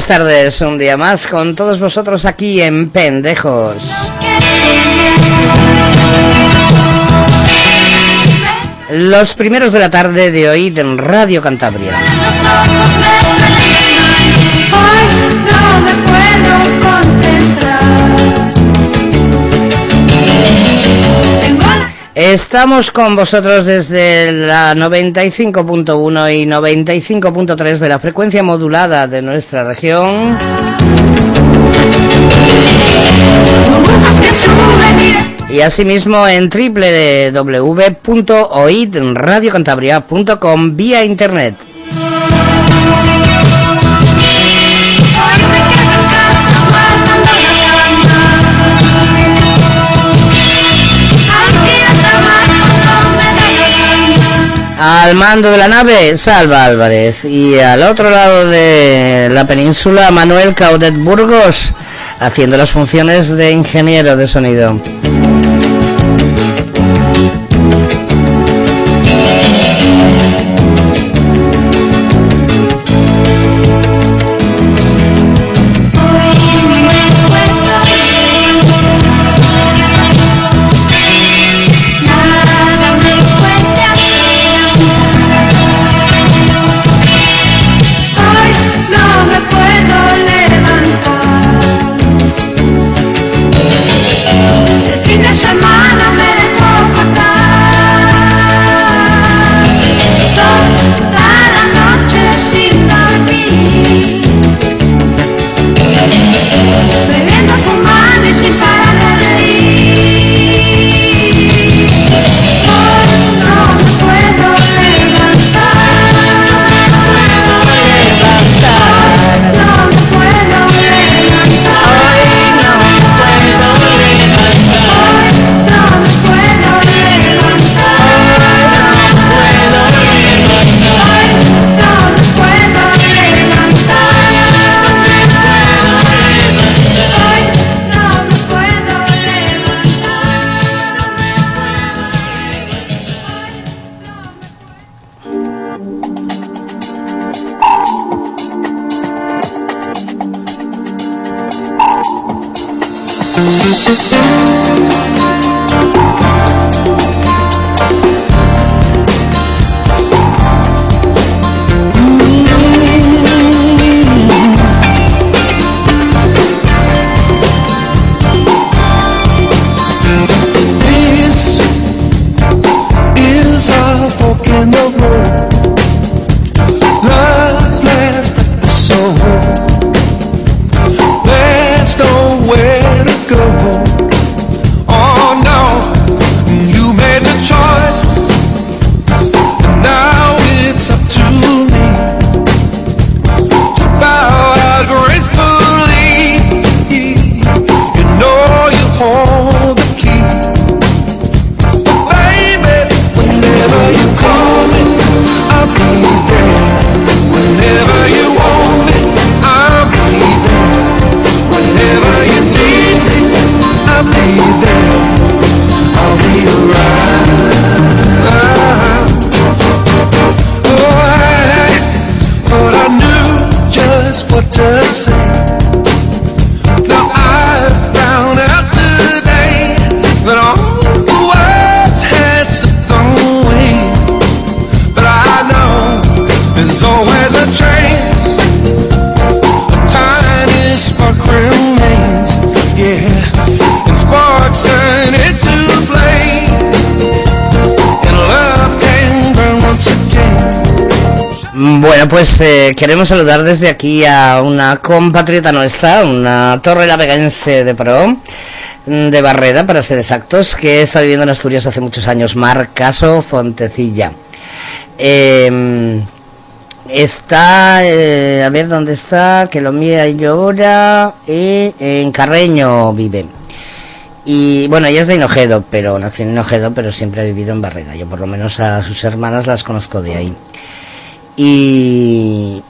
buenas tardes, un día más con todos vosotros aquí en Pendejos. Los primeros de la tarde de hoy en Radio Cantabria. Estamos con vosotros desde la 95.1 y 95.3 de la frecuencia modulada de nuestra región. Y asimismo en www.oidradiocantabria.com vía internet. Al mando de la nave, Salva Álvarez. Y al otro lado de la península, Manuel Caudet Burgos, haciendo las funciones de ingeniero de sonido. Pues eh, queremos saludar desde aquí a una compatriota nuestra, una torre lavegaense de pro, mm, de Barreda, para ser exactos, que está viviendo en Asturias hace muchos años, Marcaso Fontecilla. Em, está, eh, a ver dónde está, que lo mira y llora, y en Carreño vive. Y bueno, ella es de Hinojedo, pero nació en Hinojedo, pero siempre ha vivido en Barreda. Yo por lo menos a sus hermanas las conozco de ahí. Y,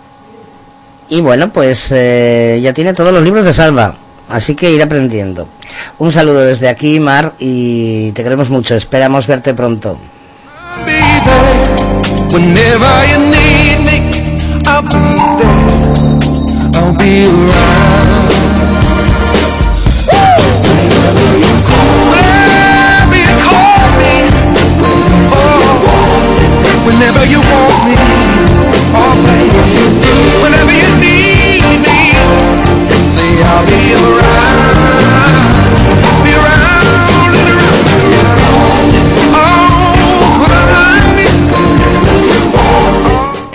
y bueno, pues eh, ya tiene todos los libros de Salva, así que ir aprendiendo. Un saludo desde aquí, Mar, y te queremos mucho. Esperamos verte pronto.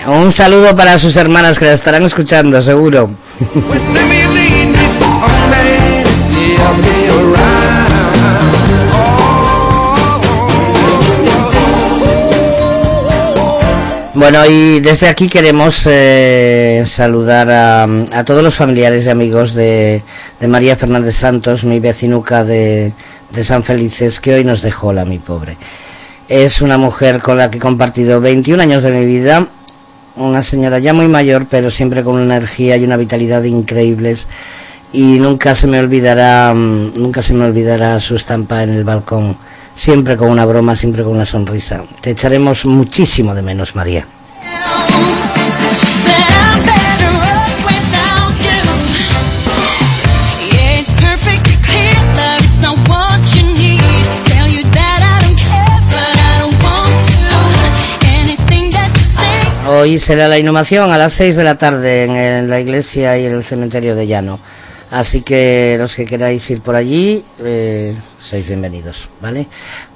Un saludo para sus hermanas que la estarán escuchando, seguro. Bueno, y desde aquí queremos eh, saludar a, a todos los familiares y amigos de, de María Fernández Santos, mi vecinuca de, de San Felices, que hoy nos dejó la mi pobre. Es una mujer con la que he compartido 21 años de mi vida, una señora ya muy mayor, pero siempre con una energía y una vitalidad increíbles. Y nunca se me olvidará, mm, nunca se me olvidará su estampa en el balcón, siempre con una broma, siempre con una sonrisa. Te echaremos muchísimo de menos, María. Hoy será la inhumación a las 6 de la tarde en, la iglesia y en el cementerio de Llano. Así que los que queráis ir por allí, eh, sois bienvenidos, ¿vale?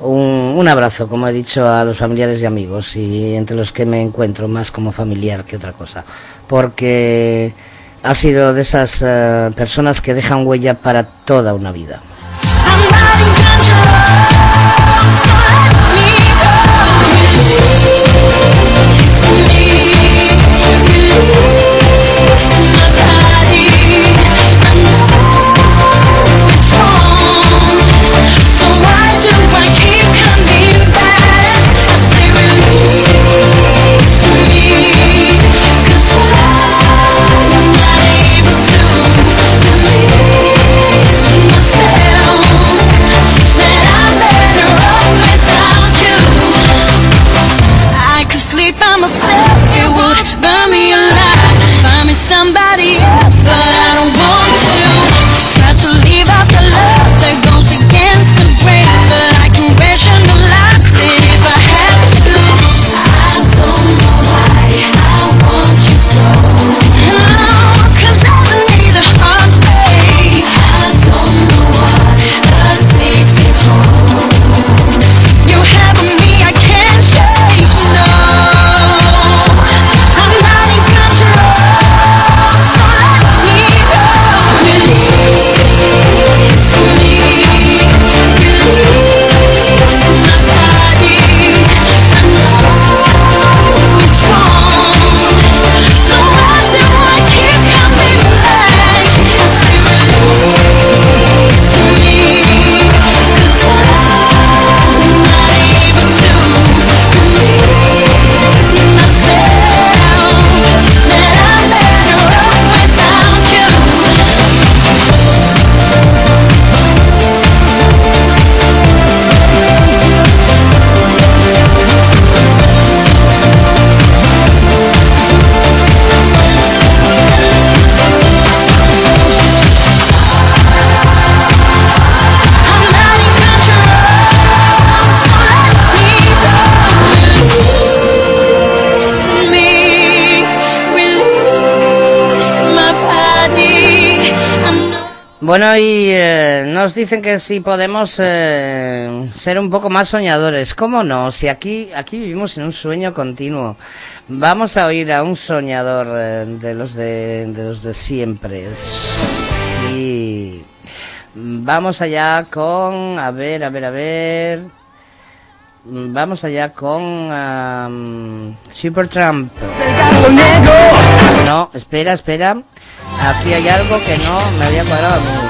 Un, abrazo, como he dicho, a los familiares y amigos, y entre los que me encuentro más como familiar que otra cosa, porque ha sido de esas eh, personas que dejan huella para toda una vida. Bueno, y eh, nos dicen que si podemos eh, ser un poco más soñadores. ¿Cómo no? Si aquí, aquí vivimos en un sueño continuo. Vamos a oír a un soñador eh, de los de, los de siempre. Vamos allá con, a ver, a ver, a ver. Vamos allá con am, Supertramp. No, espera, espera. Aquí hay algo que no me había cuadrado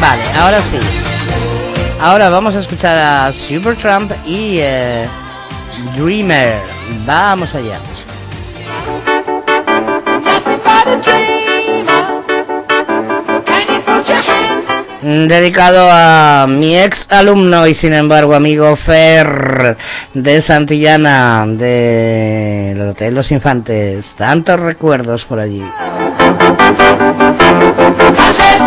vale, ahora sí. Ahora vamos a escuchar a Supertramp y eh, Dreamer. Vamos allá. Dedicado a mi ex alumno y sin embargo amigo Fer de Santillana del Hotel Los Infantes. Tantos recuerdos por allí. I said,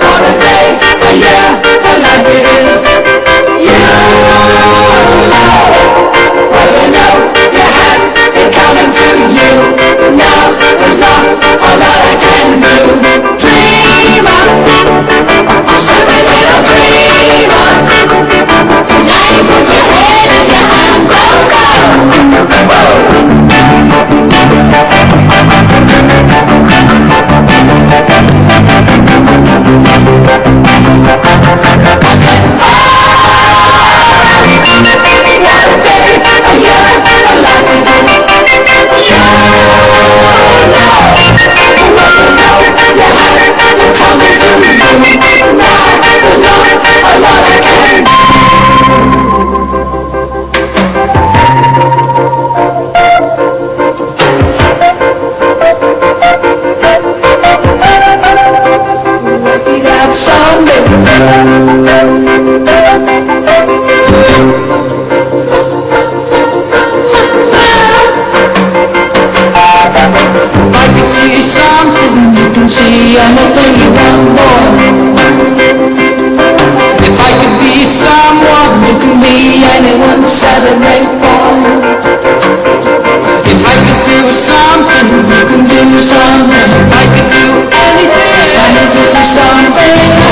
for the day, a year, life it is. You well know you had it coming to you. Now there's not a lot I can do. Dreamer, little dreamer. Tonight put your head in Thank you. Celebrate. If I could do something, you can do something. If I could do anything, I could do something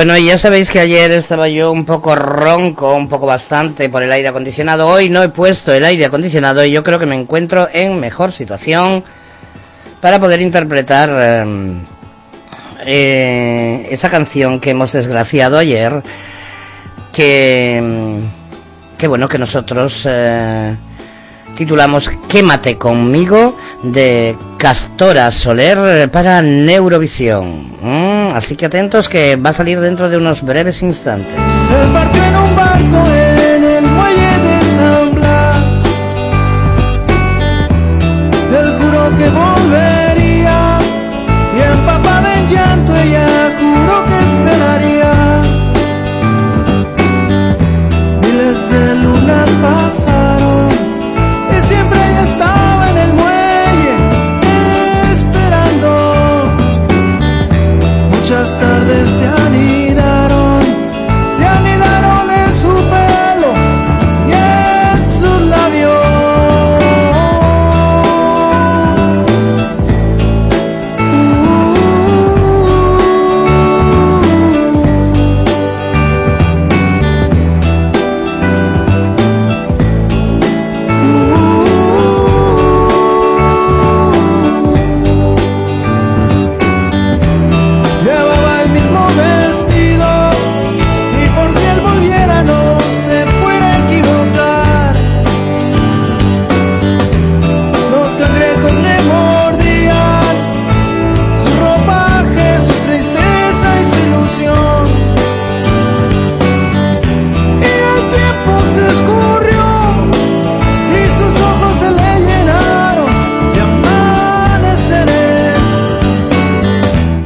Bueno, ya sabéis que ayer estaba yo un poco ronco, un poco bastante por el aire acondicionado. Hoy no he puesto el aire acondicionado y yo creo que me encuentro en mejor situación para poder interpretar eh, eh, esa canción que hemos desgraciado ayer. Que, mm, que bueno, que nosotros eh, titulamos Quémate conmigo de Castora Soler para Neurovisión. Mm, así que atentos que va a salir dentro de unos breves instantes.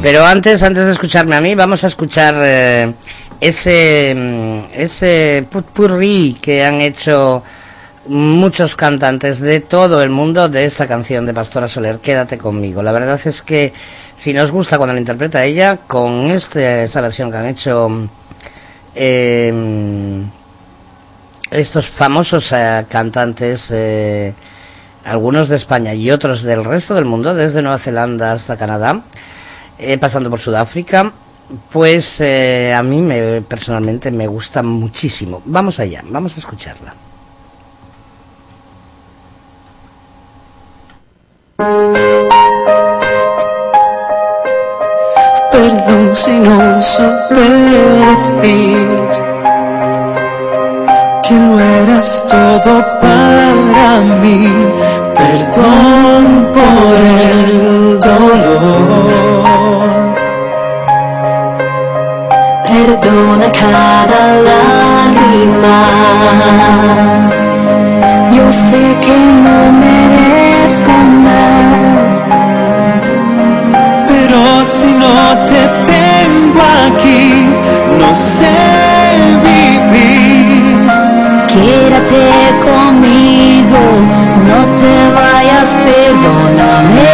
Pero antes, antes de escucharme a mí, vamos a escuchar eh, ese, mm, ese putpurrí que han hecho muchos cantantes de todo el mundo de esta canción de Pastora Soler, Quédate conmigo. La verdad es que si nos gusta cuando la interpreta ella, con este, esa versión que han hecho eh, estos famosos eh, cantantes, eh, algunos de España y otros del resto del mundo, desde Nueva Zelanda hasta Canadá, eh, pasando por Sudáfrica, pues eh, a mí me, personalmente me gusta muchísimo. Vamos allá, vamos a escucharla. Perdón si no supe decir que no eras todo para mí. Perdón por el Perdona cada lágrima. Yo sé que no merezco más. Pero si no te tengo aquí, no sé vivir. Quédate conmigo, no te vayas, perdóname.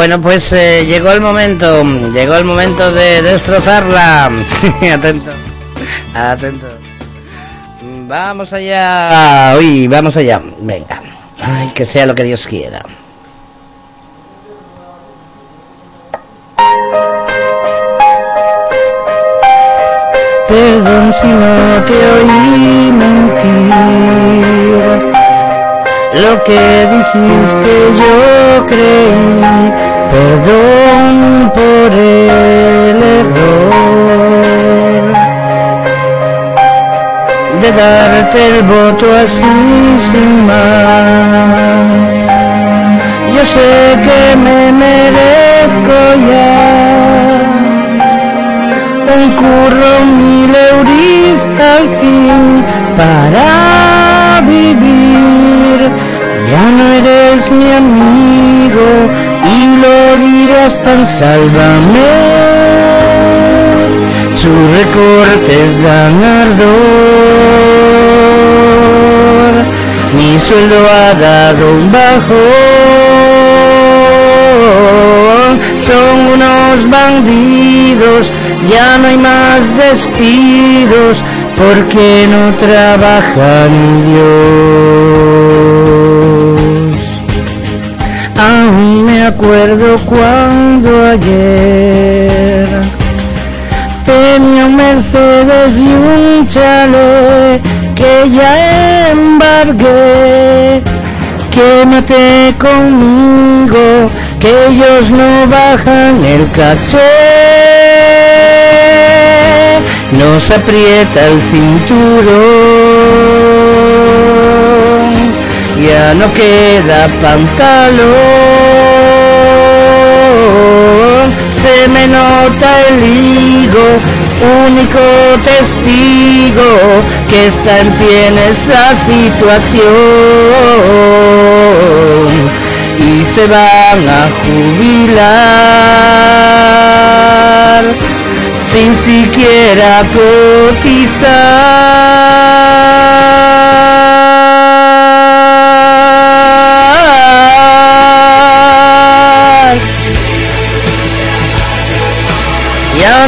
Bueno, pues eh, llegó el momento, llegó el momento de destrozarla. atento, atento. Vamos allá, uy, vamos allá. Venga, ay, que sea lo que Dios quiera. Perdón si no te oí mentir. Lo que dijiste yo creí, perdón por el error de darte el voto así sin más. Yo sé que me merezco ya un curro mil eurista al fin para vivir. Ya no eres mi amigo sálvame. Sus recortes dan ardor. Mi sueldo ha dado un bajón. son unos bandidos, ya no hay más despidos, porque no trabajan Dios. Aún acuerdo cuando ayer tenía un Mercedes y un chalet que ya embargué. Quémate conmigo, que ellos no bajan el caché. Nos aprieta el cinturón, ya no queda pantalón, se me nota el higo, único testigo que está en pie en esta situación y se van a jubilar sin siquiera cotizar.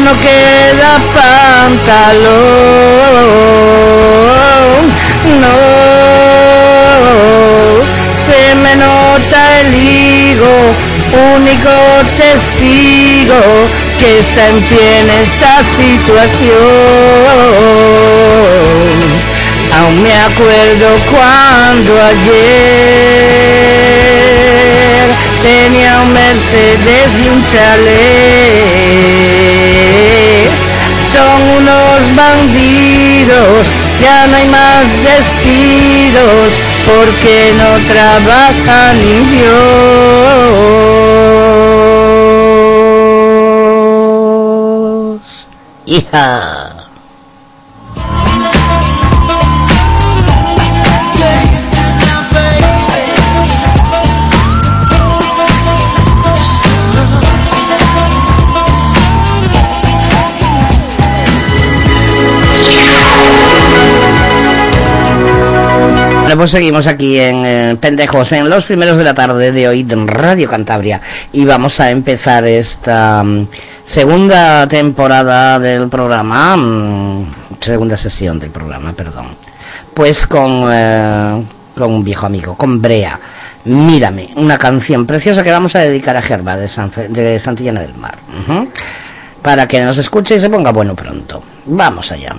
No queda pantalón, no, se me nota el higo, único testigo que está en pie en esta situación. Aún me acuerdo cuando ayer tenía un Mercedes y un chalet. Son unos bandidos, ya no hay más despidos, porque no trabaja ni Dios. Hija. Pues seguimos aquí en eh, Pendejos, en los primeros de la tarde de hoy en Radio Cantabria. Y vamos a empezar esta mm, segunda temporada del programa, mm, segunda sesión del programa, perdón. Pues con, eh, con un viejo amigo, con Brea. Mírame, una canción preciosa que vamos a dedicar a Gerba de, San Fe- de Santillana del Mar. Ujú. Para que nos escuche y se ponga bueno pronto. Vamos allá.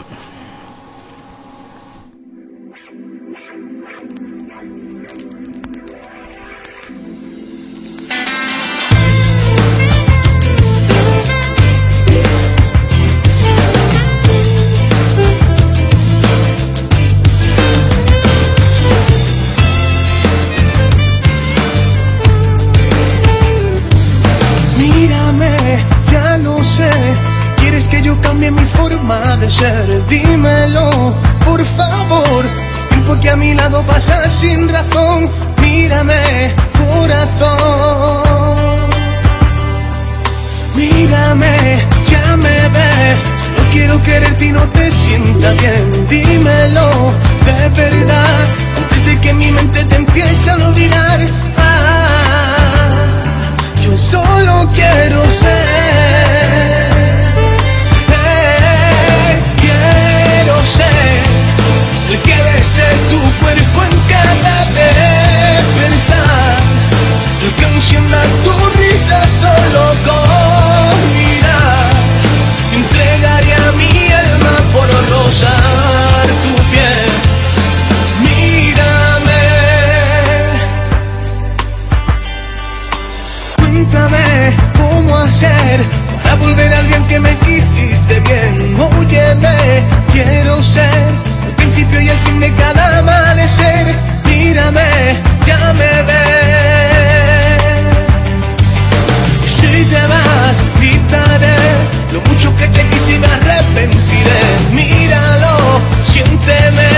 A mi lado pasa sin razón. Mírame, corazón. Mírame, ya me ves. No quiero quererte y no te sienta bien. Dímelo, de verdad. Antes de que mi mente te empiece a olvidar. Ah, yo solo quiero ser. Bese tu cuerpo en cada despertar. Que encienda tu risa solo con mirar. Entregaría mi alma por rozar tu piel. Mírame. Cuéntame cómo hacer para volver al bien que me quisiste bien. Óyeme, quiero ser principio y el fin de cada amanecer. Mírame, ya me ves. Si te vas, gritaré lo mucho que te quise me arrepentiré. Míralo, siénteme,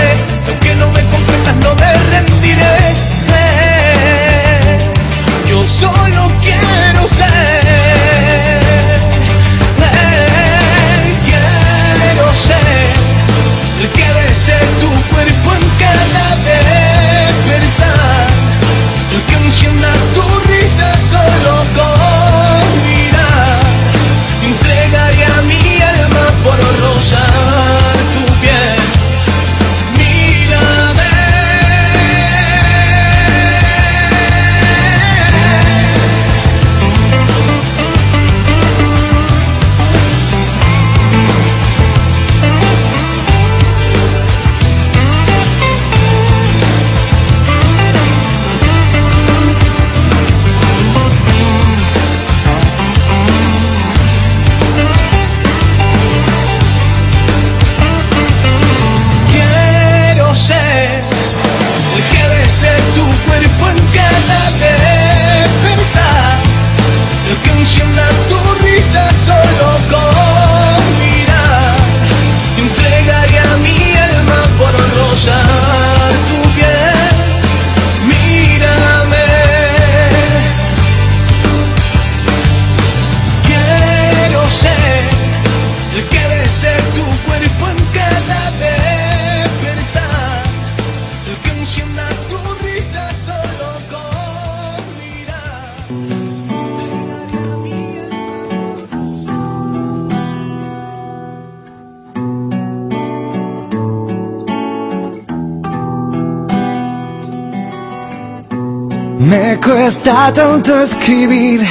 cuesta tanto escribir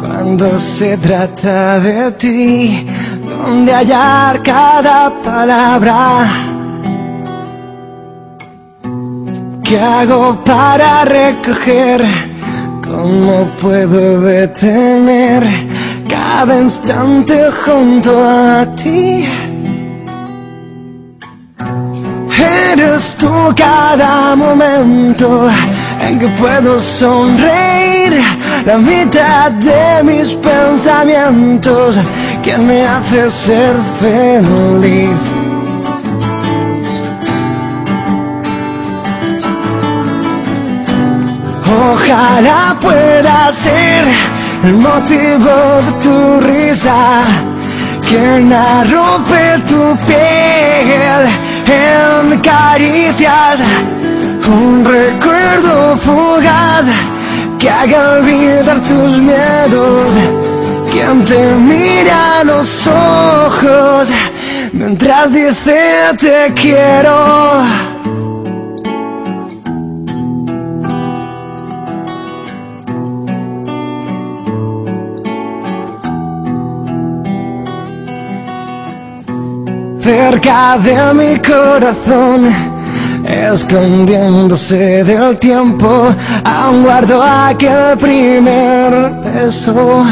cuando se trata de ti, donde hallar cada palabra. ¿Qué hago para recoger? ¿Cómo puedo detener cada instante junto a ti? Eres tú cada momento en que puedo sonreír, la mitad de mis pensamientos que me hace ser feliz. Ojalá pueda ser el motivo de tu risa que rompe tu piel en caricias un recuerdo fugaz que haga olvidar tus miedos quien te mira los ojos mientras dice te quiero. Cerca de mi corazón, escondiéndose del tiempo, aún guardo aquel primer beso.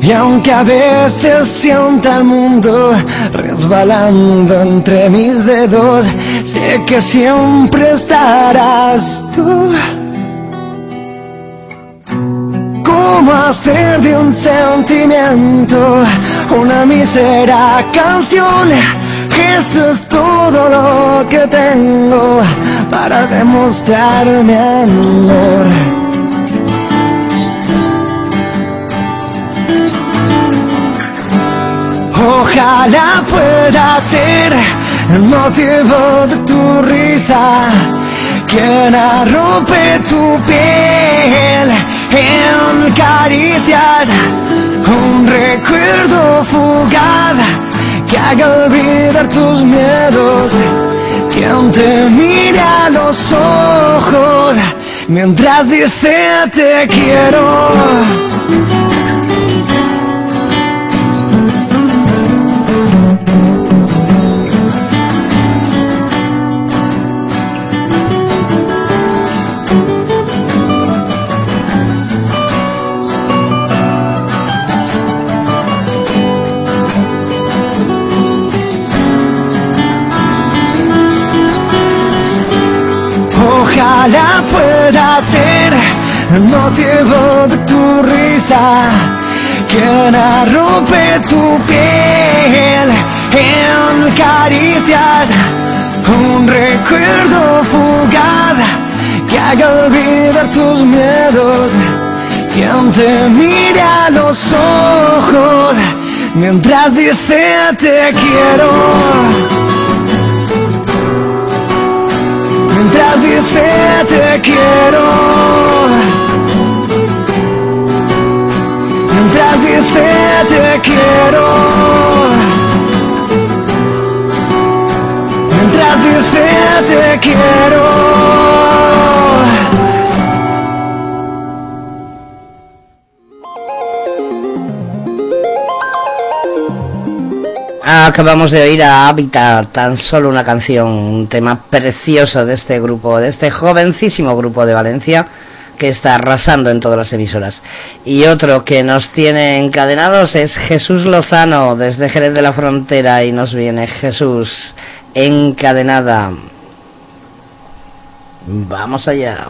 Y aunque a veces sienta el mundo resbalando entre mis dedos, sé que siempre estarás tú. ¿Cómo hacer de un sentimiento una mísera canción? Esto es todo lo que tengo para demostrar mi amor. Ojalá pueda ser el motivo de tu risa, quien rompe tu piel en caricias, un recuerdo fugaz que haga olvidar tus miedos, quien te mira a los ojos mientras dice te quiero. Ojalá pueda ser el motivo de tu risa, quien rompe tu piel en caricias, un recuerdo fugaz que haga olvidar tus miedos, quien te mira a los ojos mientras dice te quiero. Mientras dice te quiero. Mientras dice te quiero. Mientras dice te quiero. Acabamos de oír a Habitat, tan solo una canción, un tema precioso de este grupo, de este jovencísimo grupo de Valencia que está arrasando en todas las emisoras. Y otro que nos tiene encadenados es Jesús Lozano desde Jerez de la Frontera y nos viene Jesús encadenada. Vamos allá.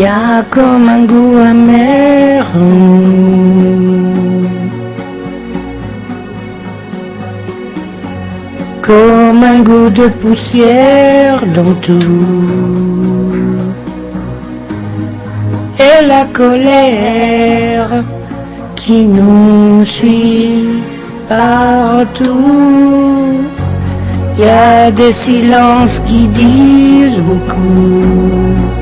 A comme un goût amer. Comme un goût de poussière dans tout. Et la colère qui nous suit partout. Il y a des silences qui disent beaucoup.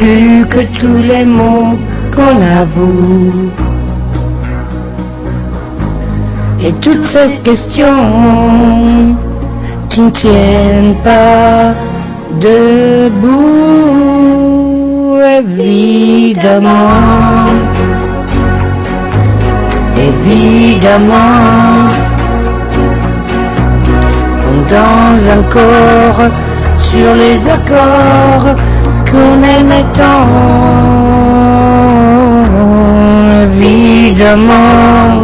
Plus que tous les mots qu'on avoue. Et toutes ces questions qui ne tiennent pas debout, évidemment, évidemment, dans un corps sur les accords qu'on aimait tant, évidemment,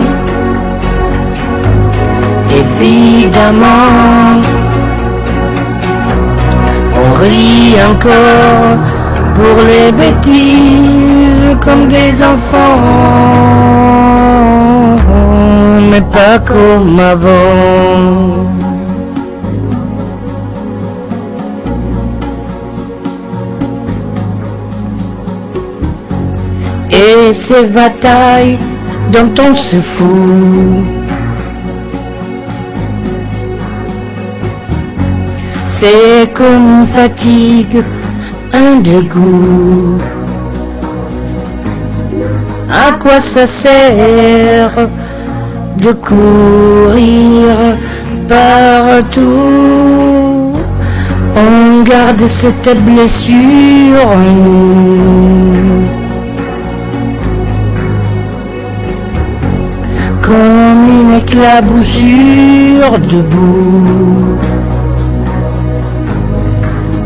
évidemment, on rit encore pour les bêtises comme des enfants, mais pas comme avant. Ces batailles dont on se fout. C'est comme fatigue, un dégoût. À quoi ça sert de courir partout? On garde cette blessure en nous. éclaboussure de boue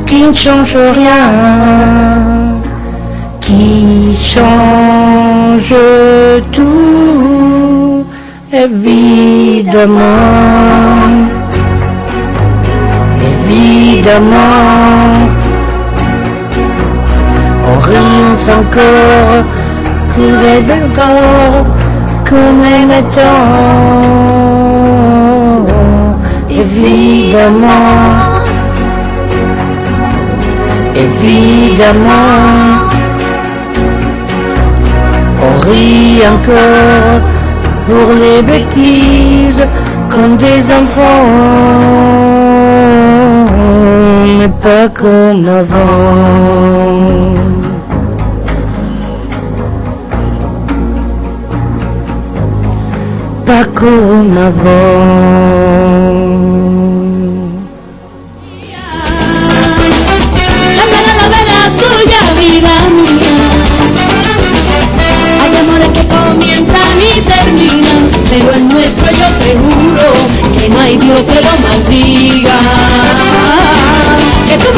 qui ne change rien, qui change tout, évidemment, évidemment, on rince encore, tu les encore qu'on aime tant, évidemment, évidemment, on rit encore pour les bêtises comme des enfants, mais pas comme avant. No con una voz. La verdad la que tuya vida mía. Hay amores que comienzan y terminan, pero el nuestro yo te juro que no hay dios que lo maldiga. Que tú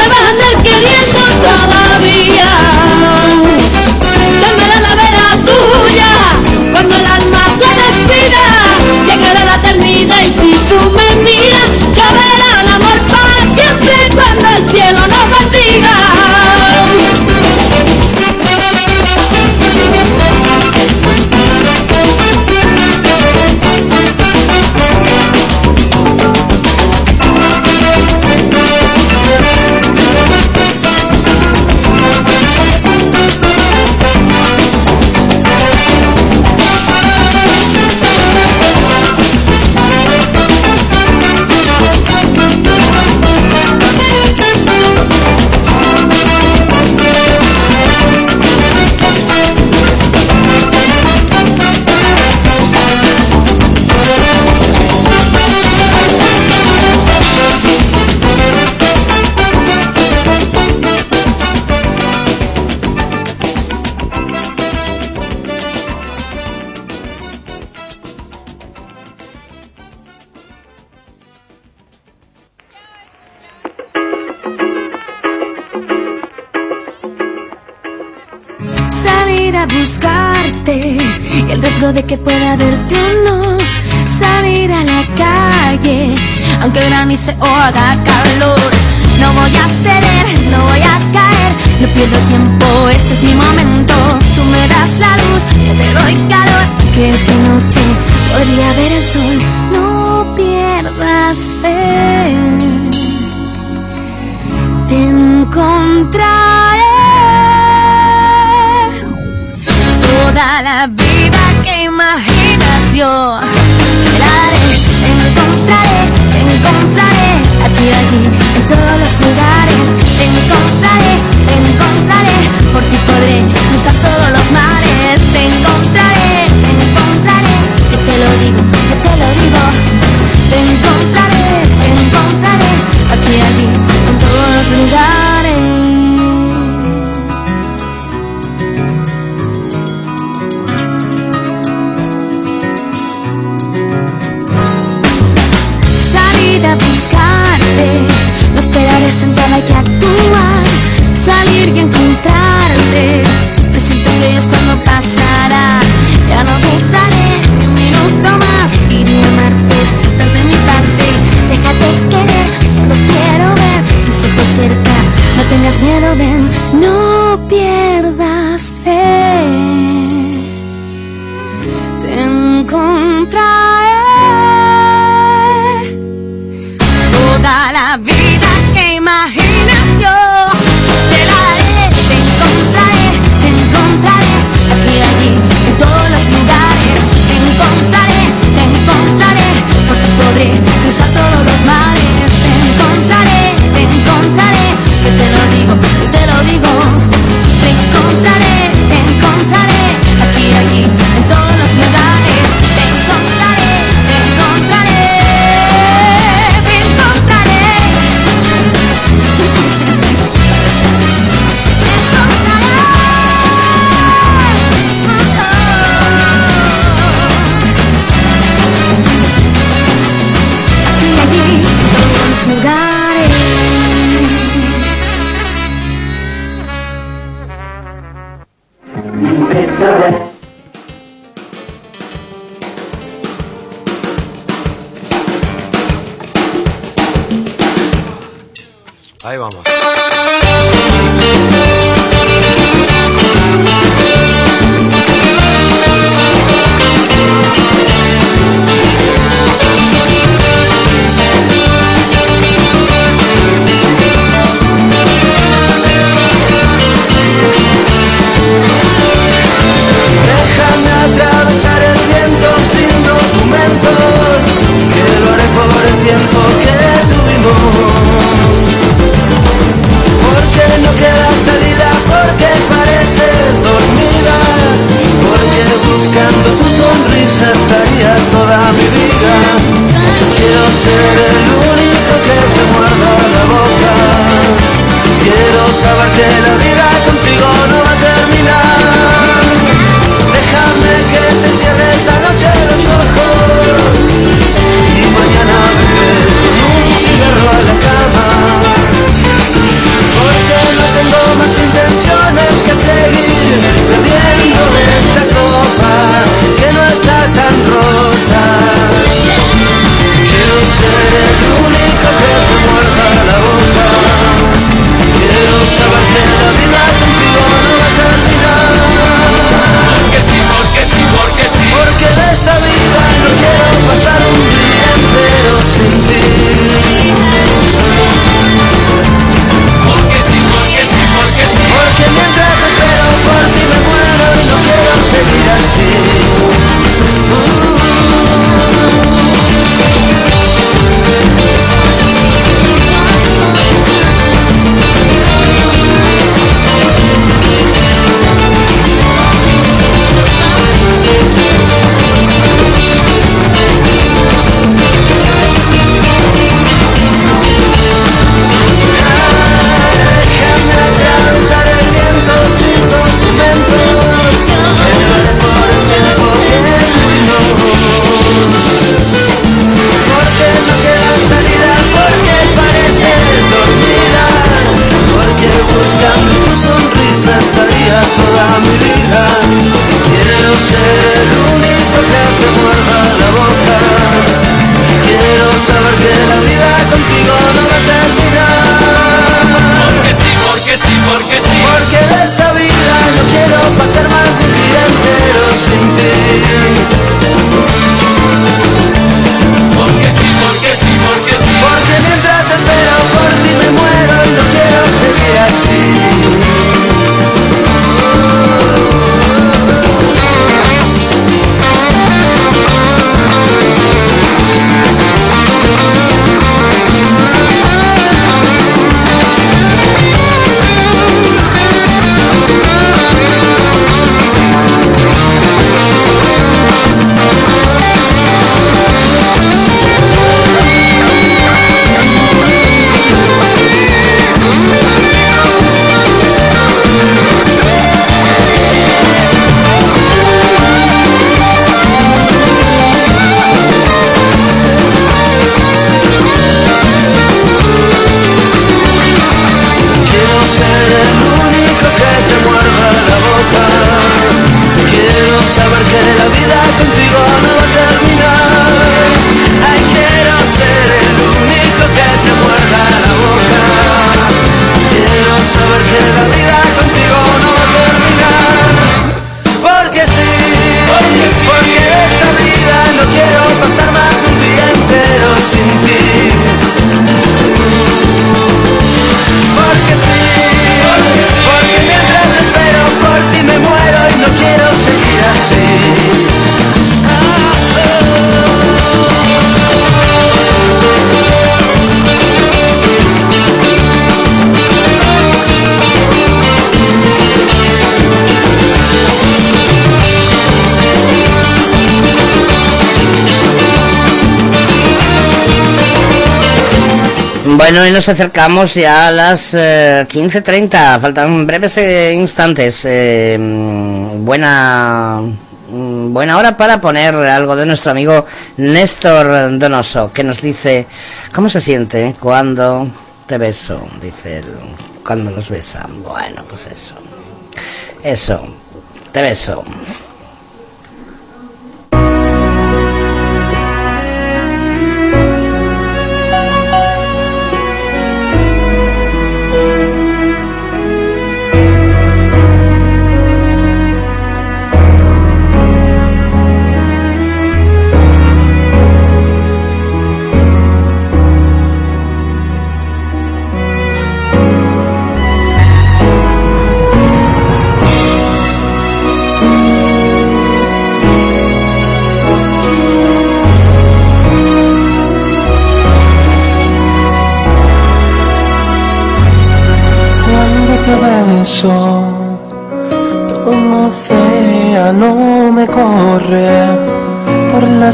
Bueno, y nos acercamos ya a las eh, 15.30, faltan breves eh, instantes. Eh, mm, buena, mm, buena hora para poner algo de nuestro amigo Néstor Donoso, que nos dice, ¿cómo se siente cuando te beso? Dice él, cuando nos besa. Bueno, pues eso. Eso, te beso.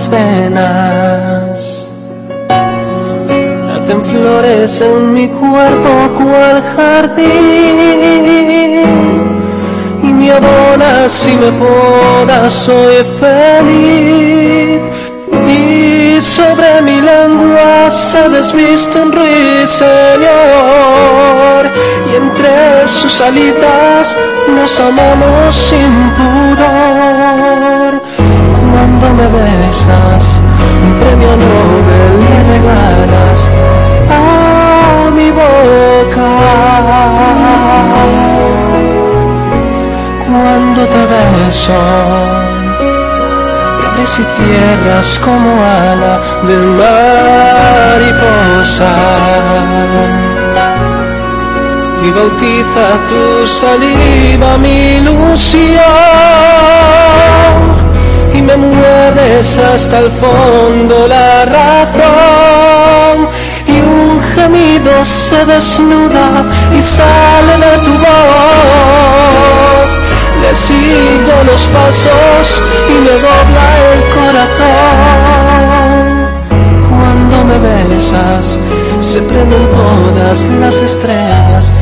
venas. Hacen flores en mi cuerpo cual jardín. Y me abonas si me podas, soy feliz. Y sobre mi lengua se desviste un ruiseñor. Y entre sus alitas nos amamos sin pudor cuando me besas, un premio Nobel le regalas a mi boca. Cuando te beso, te abres y cierras como ala de mariposa. Y bautiza tu saliva mi ilusión y me mueves hasta el fondo la razón. Y un gemido se desnuda y sale de tu voz. Le sigo los pasos y me dobla el corazón. Cuando me besas, se prenden todas las estrellas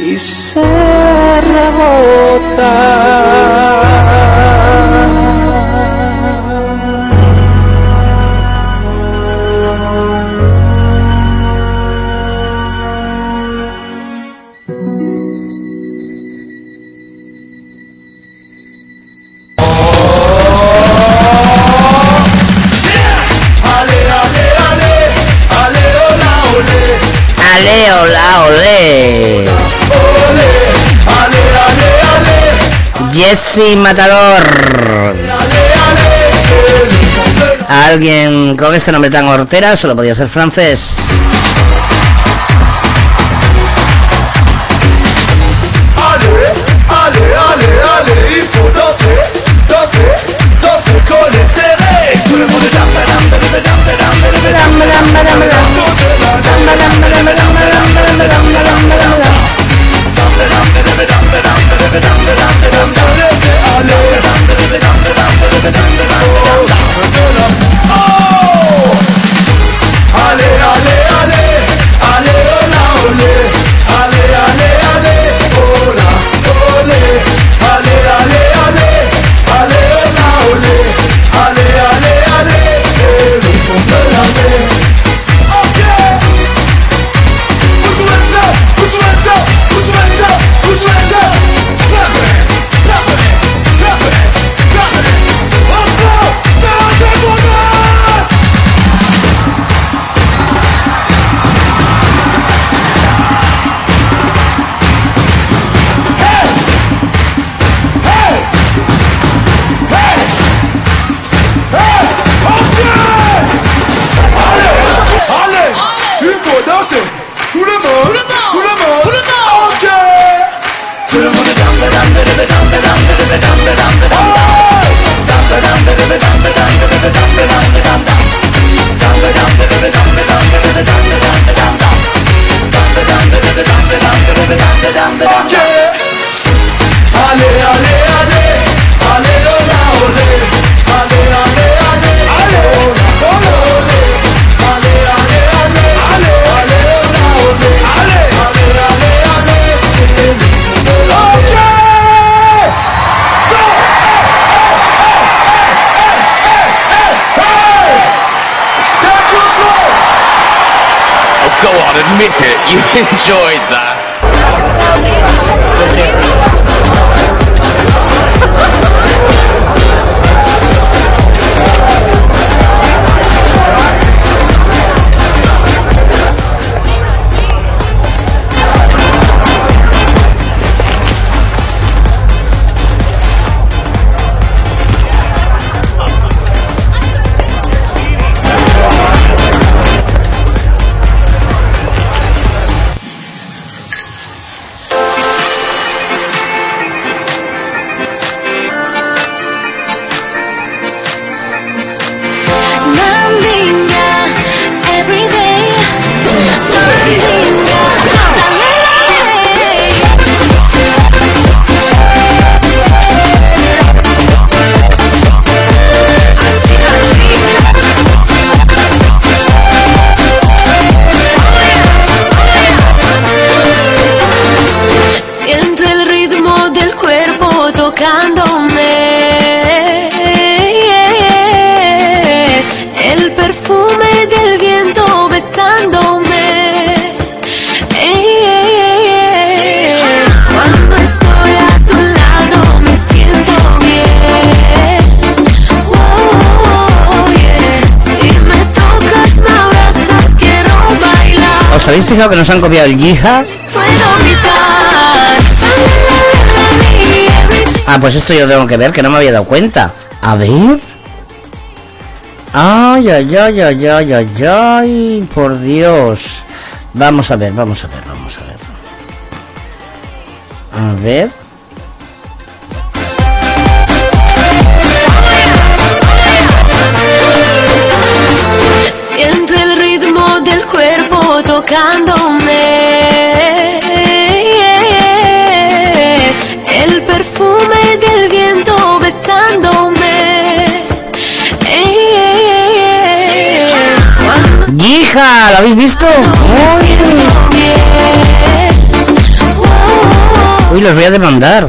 y se reboza. Maxi Matador. Alguien con este nombre tan hortera solo podía ser francés. You enjoyed that. es que nos han copiado el Jihad? Ah, pues esto yo tengo que ver, que no me había dado cuenta. A ver. Ay, ay, ay, ay, ay, ay, ay, por Dios. Vamos a ver, vamos a ver, vamos a ver. A ver. tocándome. El perfume del viento besándome. ¡Hija! ¿La habéis visto? Uy, los voy a demandar.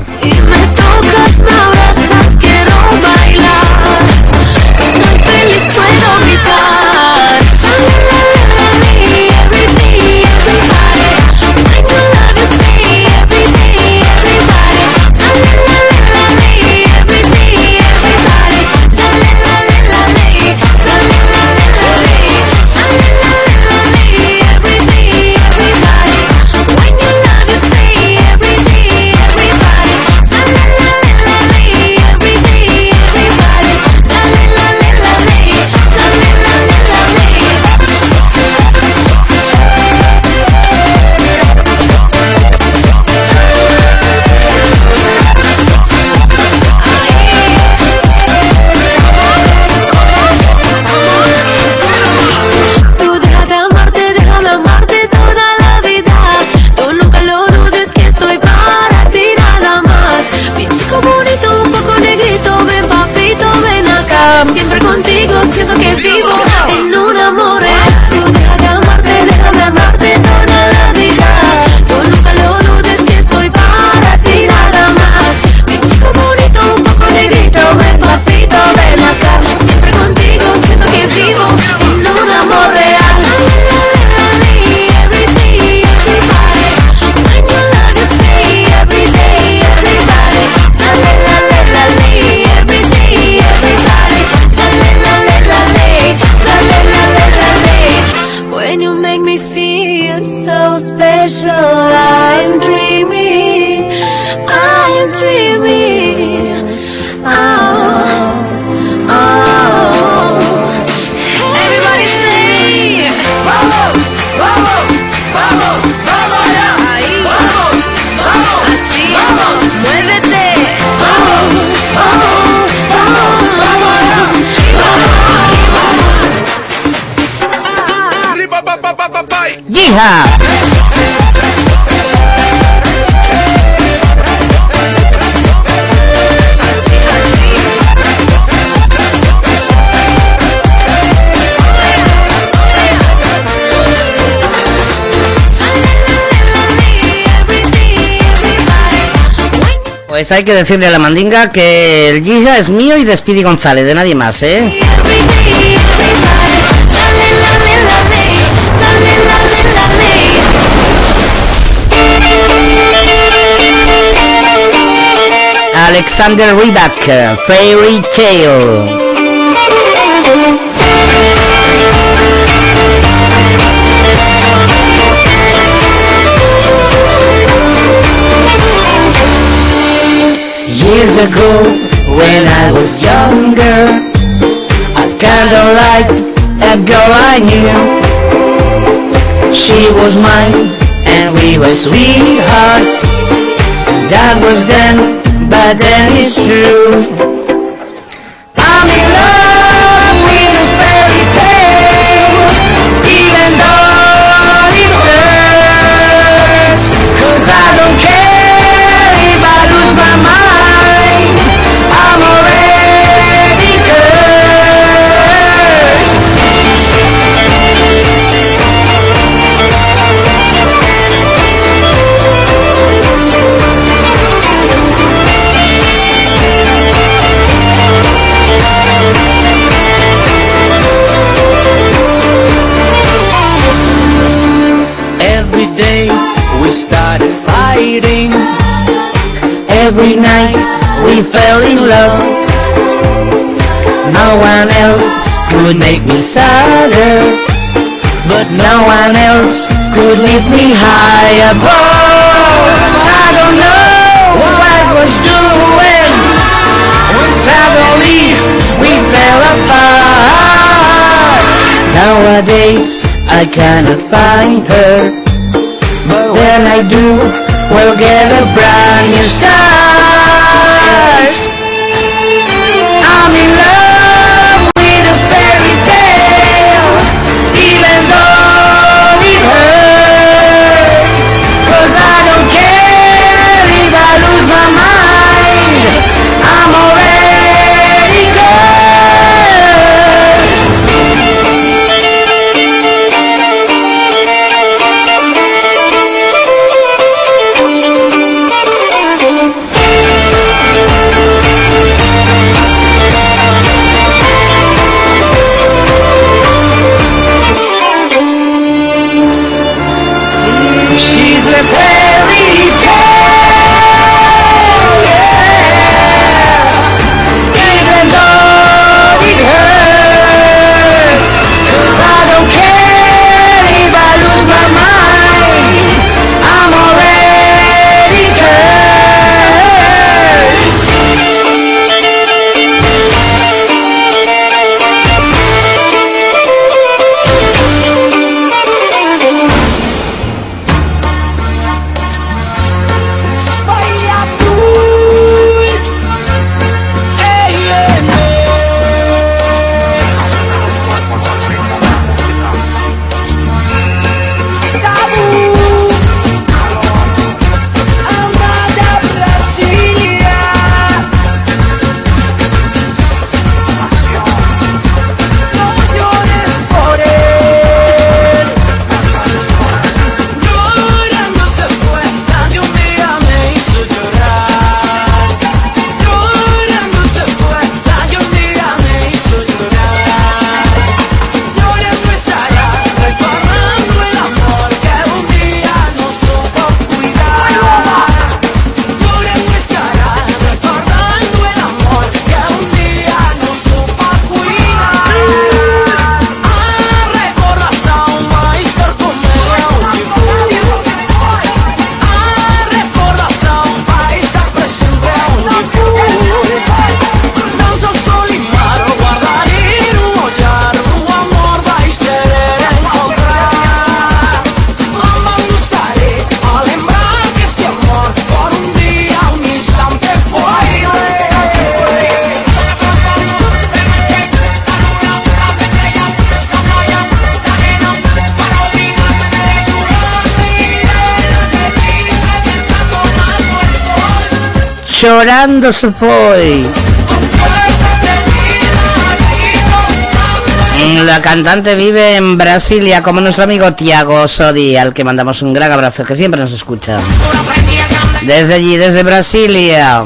Pues hay que decirle a la mandinga que el Giga es mío y de Speedy González, de nadie más, ¿eh? Alexander Rybak, Fairy Tale. Years ago, when I was younger, I kinda liked a girl I knew. She was mine, and we were sweethearts. That was then, but then it's true. Love. No one else could make me sadder, but no one else could lift me high above. I don't know what I was doing when suddenly we fell apart. Nowadays I cannot find her, but when I do, we'll get a brand new start. Llorando se fue. La cantante vive en Brasilia como nuestro amigo Tiago Sodi, al que mandamos un gran abrazo, que siempre nos escucha. Desde allí, desde Brasilia.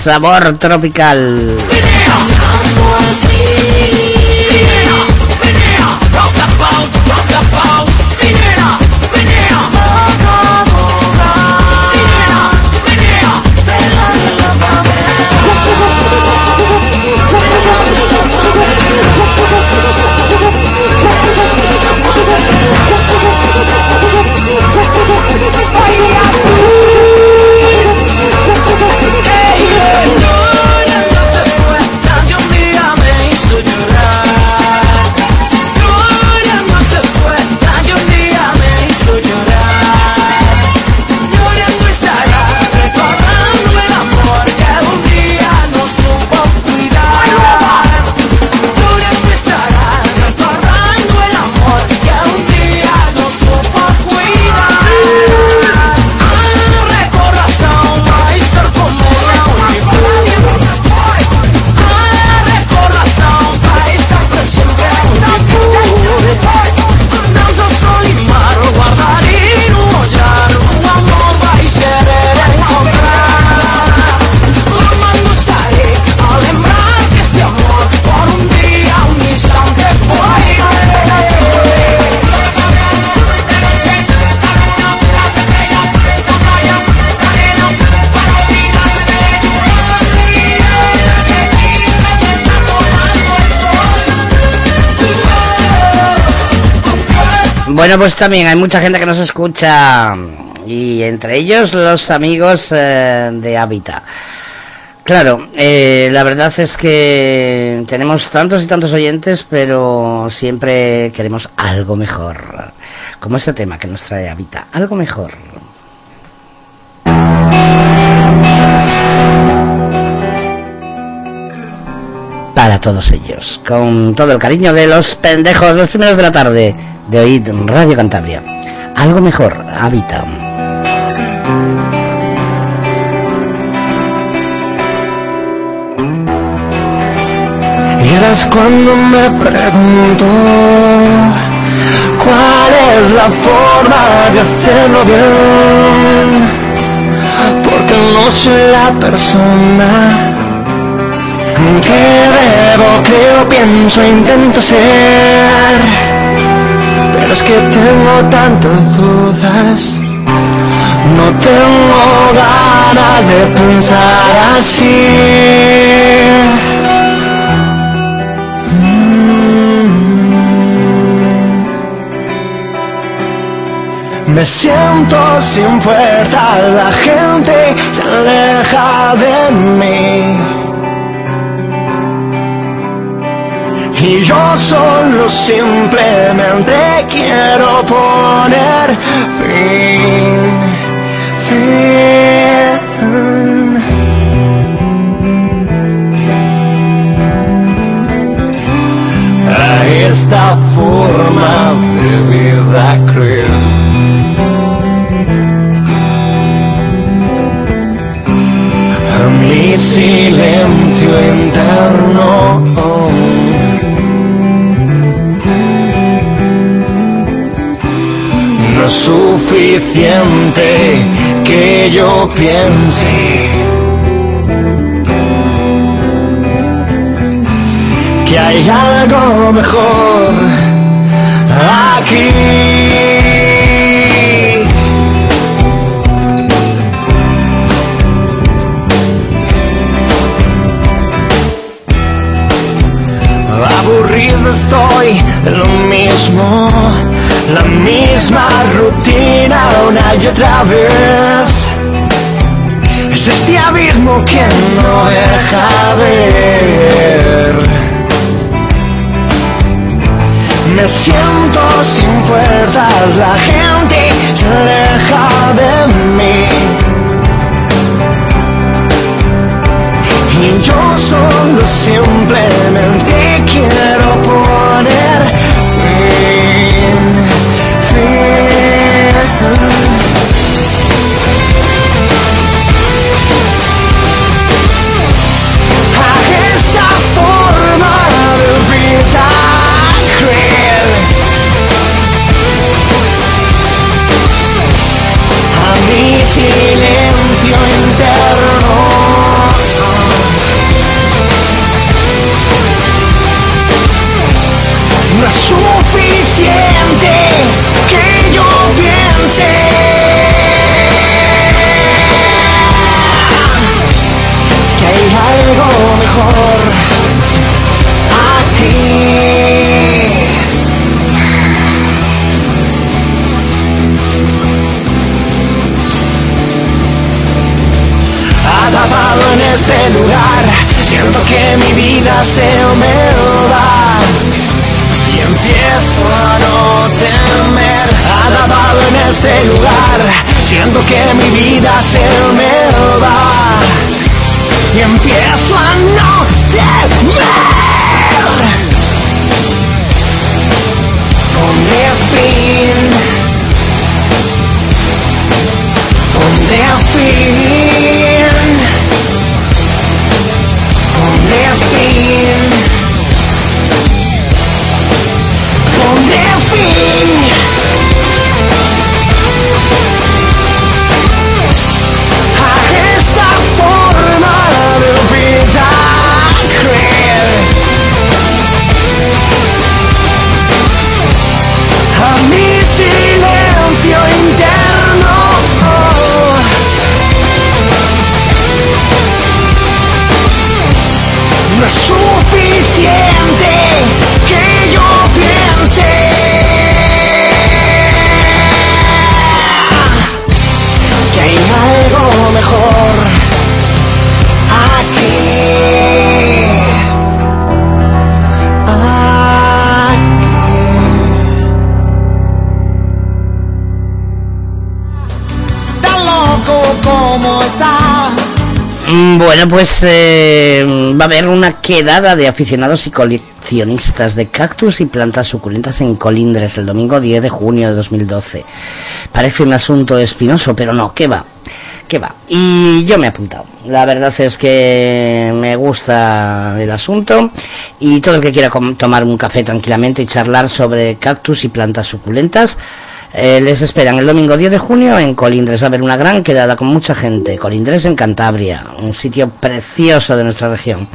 Sabor tropical. Bueno, pues también hay mucha gente que nos escucha y entre ellos los amigos eh, de Habita. Claro, eh, la verdad es que tenemos tantos y tantos oyentes, pero siempre queremos algo mejor. Como este tema que nos trae Habita, algo mejor. Para todos ellos, con todo el cariño de los pendejos, los primeros de la tarde, de oír Radio Cantabria. Algo mejor, Habita. Y eras cuando me preguntó cuál es la forma de hacerlo bien. Porque no soy la persona que debo, creo, pienso, intento ser. Pero es que tengo tantas dudas. No tengo ganas de pensar así. Me siento sin fuerza, la gente se aleja de mí. Y yo solo simplemente quiero poner fin, fin. A esta forma de vida cruel. Mi silencio interno. No suficiente que yo piense que hay algo mejor aquí. Aburrido estoy lo mismo, la misma rutina una y otra vez. Es este abismo que no deja ver. Me siento sin fuerzas, la gente se aleja de mí. Y yo solo simplemente quiero poner Bueno, pues eh, va a haber una quedada de aficionados y coleccionistas de cactus y plantas suculentas en Colindres el domingo 10 de junio de 2012. Parece un asunto espinoso, pero no, ¿qué va? ¿Qué va? Y yo me he apuntado. La verdad es que me gusta el asunto y todo el que quiera tomar un café tranquilamente y charlar sobre cactus y plantas suculentas, eh, les esperan el domingo 10 de junio en Colindres. Va a haber una gran quedada con mucha gente. Colindres en Cantabria, un sitio precioso de nuestra región.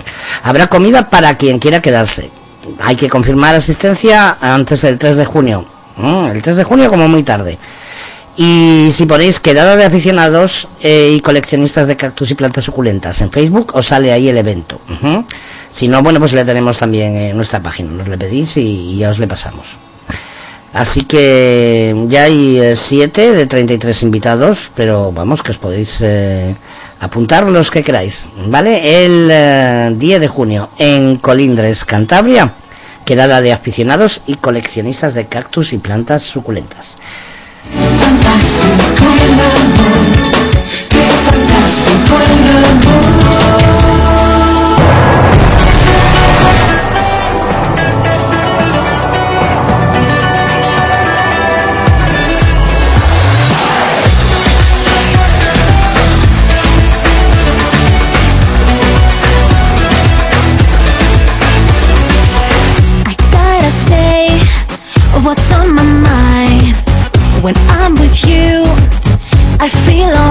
Habrá comida para quien quiera quedarse. Hay que confirmar asistencia antes del 3 de junio. Mm, el 3 de junio como muy tarde. Y si ponéis quedada de aficionados eh, y coleccionistas de cactus y plantas suculentas en Facebook, os sale ahí el evento. Si no, bueno, pues le tenemos también en nuestra página. Nos le pedís y, y ya os le pasamos. Así que ya hay eh, siete de 33 invitados, pero vamos, que os podéis eh, apuntar los que queráis. ¿Vale? El eh, 10 de junio en Colindres, Cantabria, quedada de aficionados y coleccionistas de cactus y plantas suculentas. What's on my mind. When I'm with you, I feel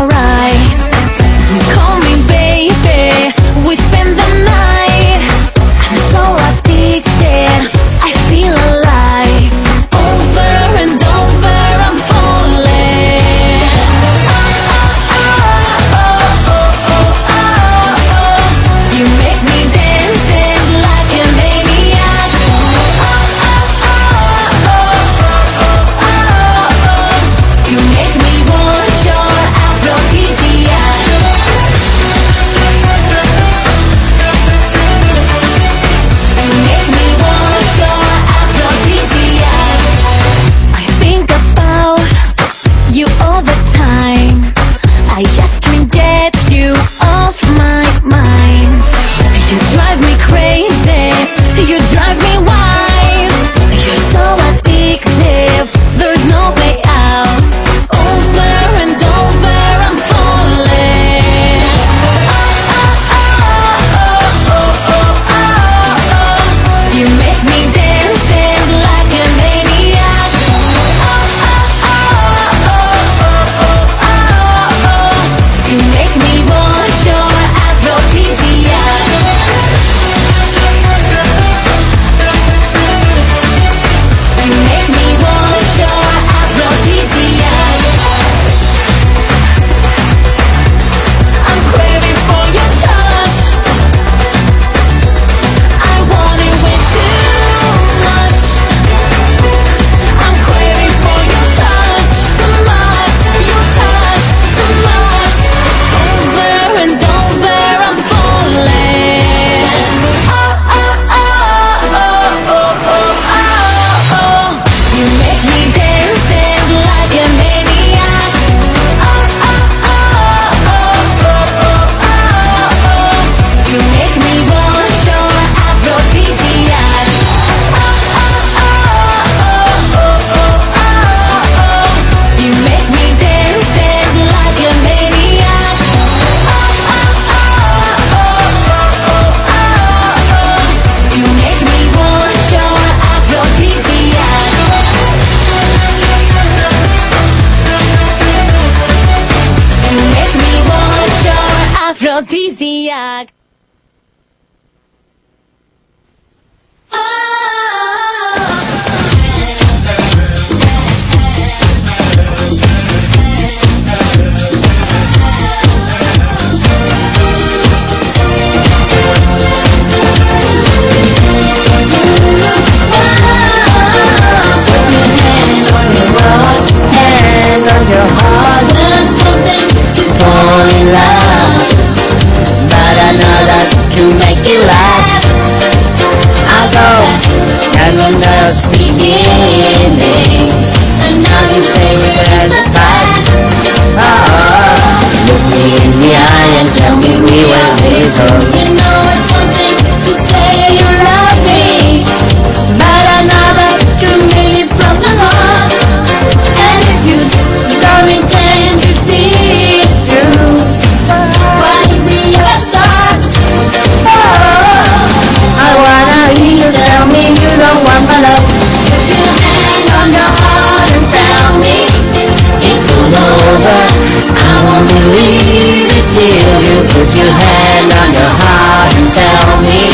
believe it till you put your hand on your heart and tell me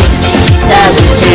that we.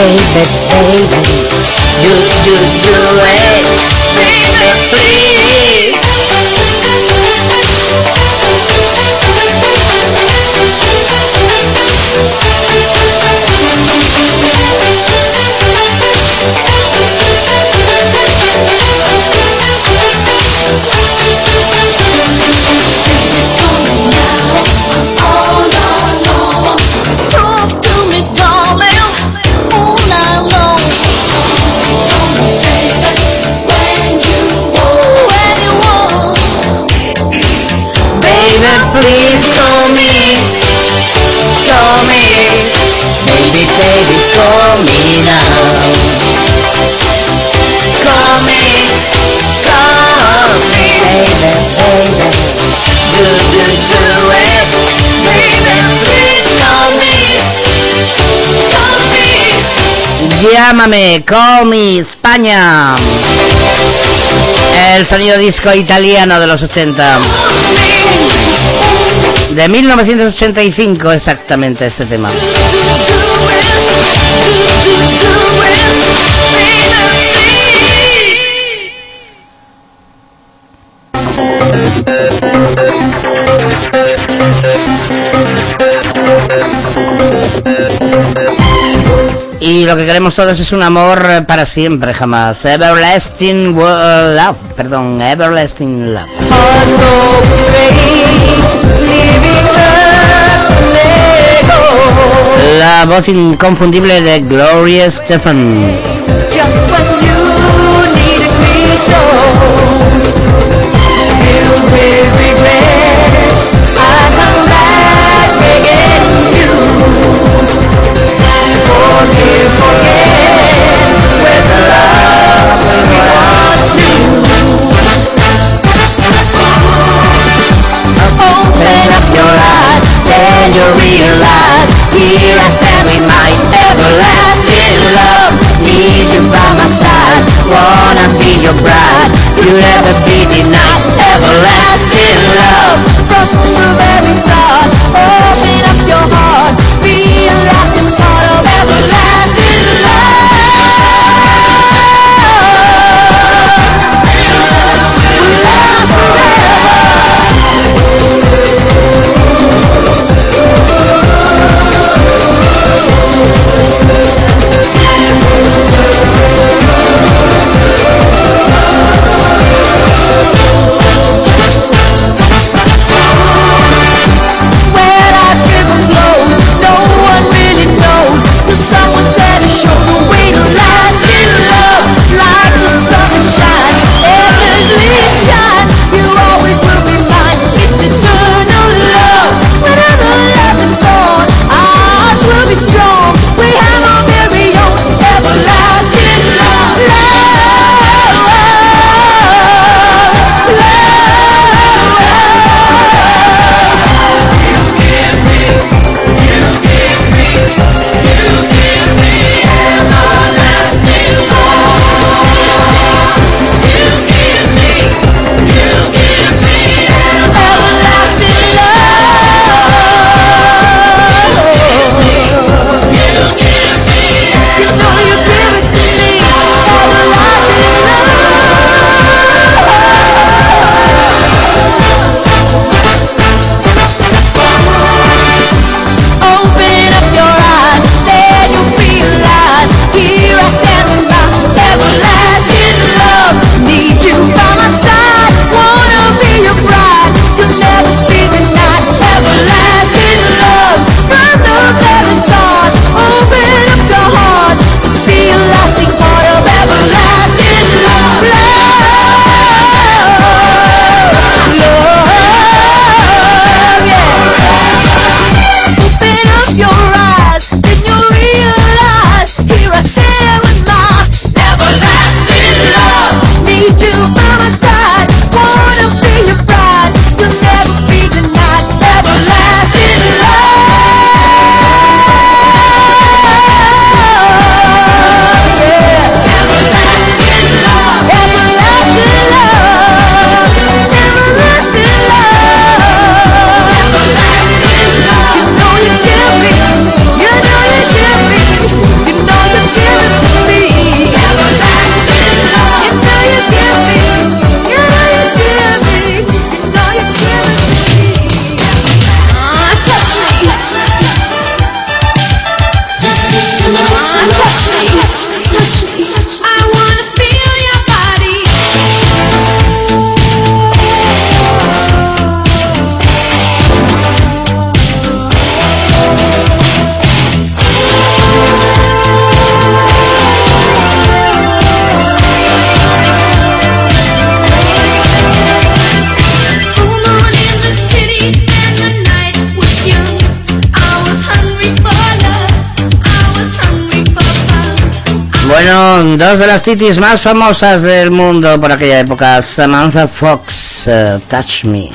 baby, baby. Do, do, do it. Llámame, Call Me España. El sonido disco italiano de los 80. De 1985 exactamente este tema. Todos es un amor eh, para siempre, jamás. Everlasting eh, love, perdón, everlasting love. La voz inconfundible de Gloria Stefan. Dos de las titis más famosas del mundo por aquella época, Samantha Fox, eh, Touch Me.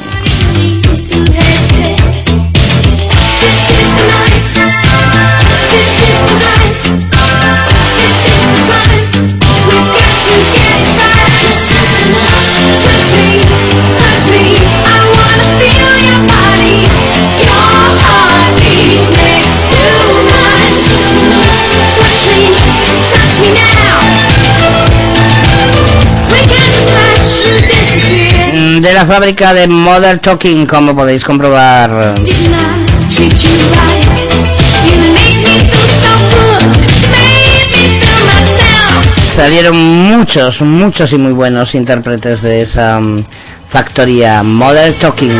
De la fábrica de Modern Talking, como podéis comprobar. Salieron muchos, muchos y muy buenos intérpretes de esa mm, factoría Modern Talking.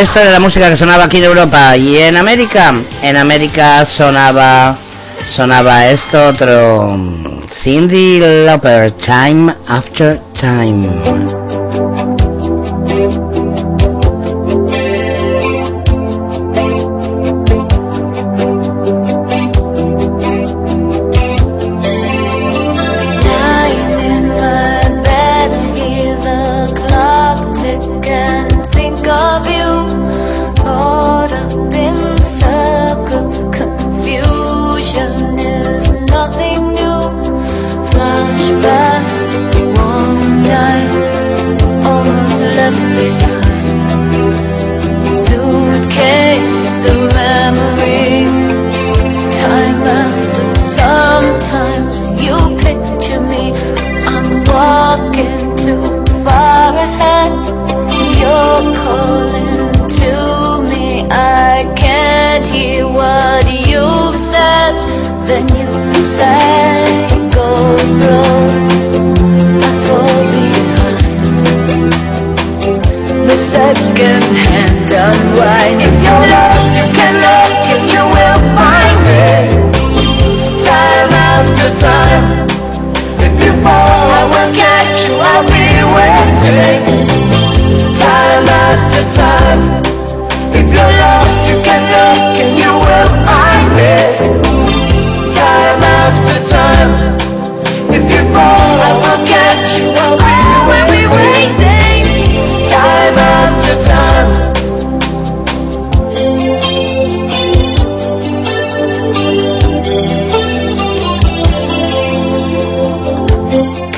Esta era la música que sonaba aquí en Europa y en América. En América sonaba sonaba esto otro Cindy Lauper, Time After Time.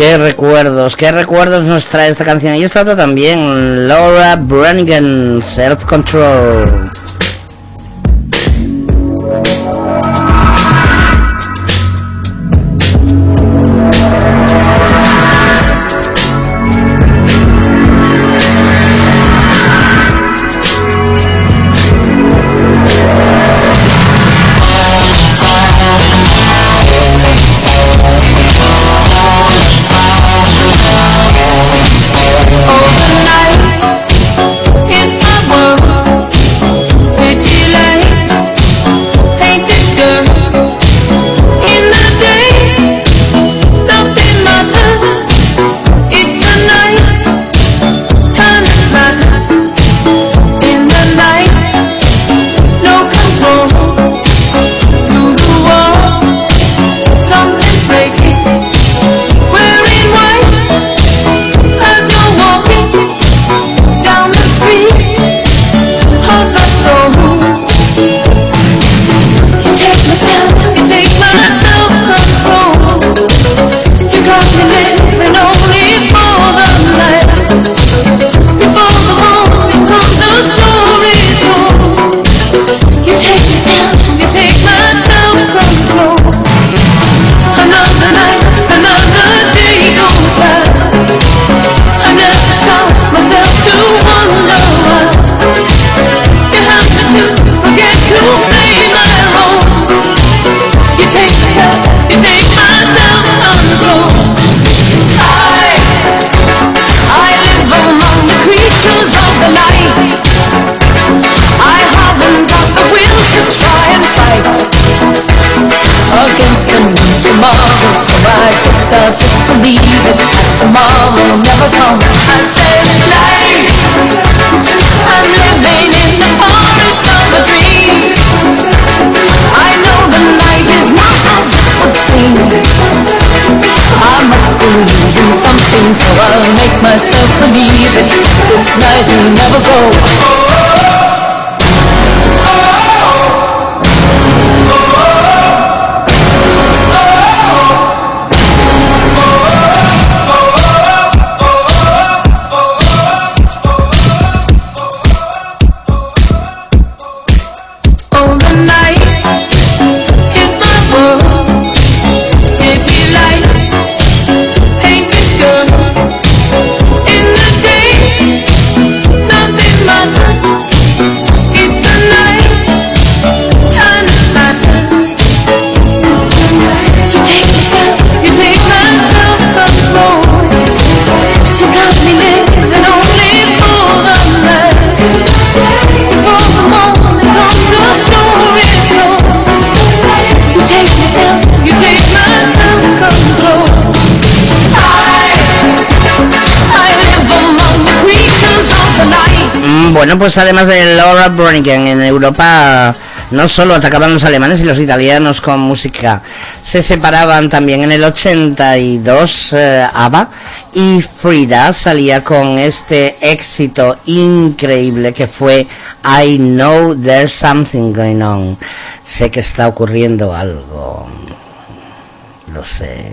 Qué recuerdos, qué recuerdos nos trae esta canción. Y esta otra también, Laura Branigan, Self Control. Bueno, pues además de Laura Branigan en Europa no solo atacaban los alemanes y los italianos con música, se separaban también en el 82 eh, ABBA y Frida salía con este éxito increíble que fue I Know There's Something Going On. Sé que está ocurriendo algo. Lo sé.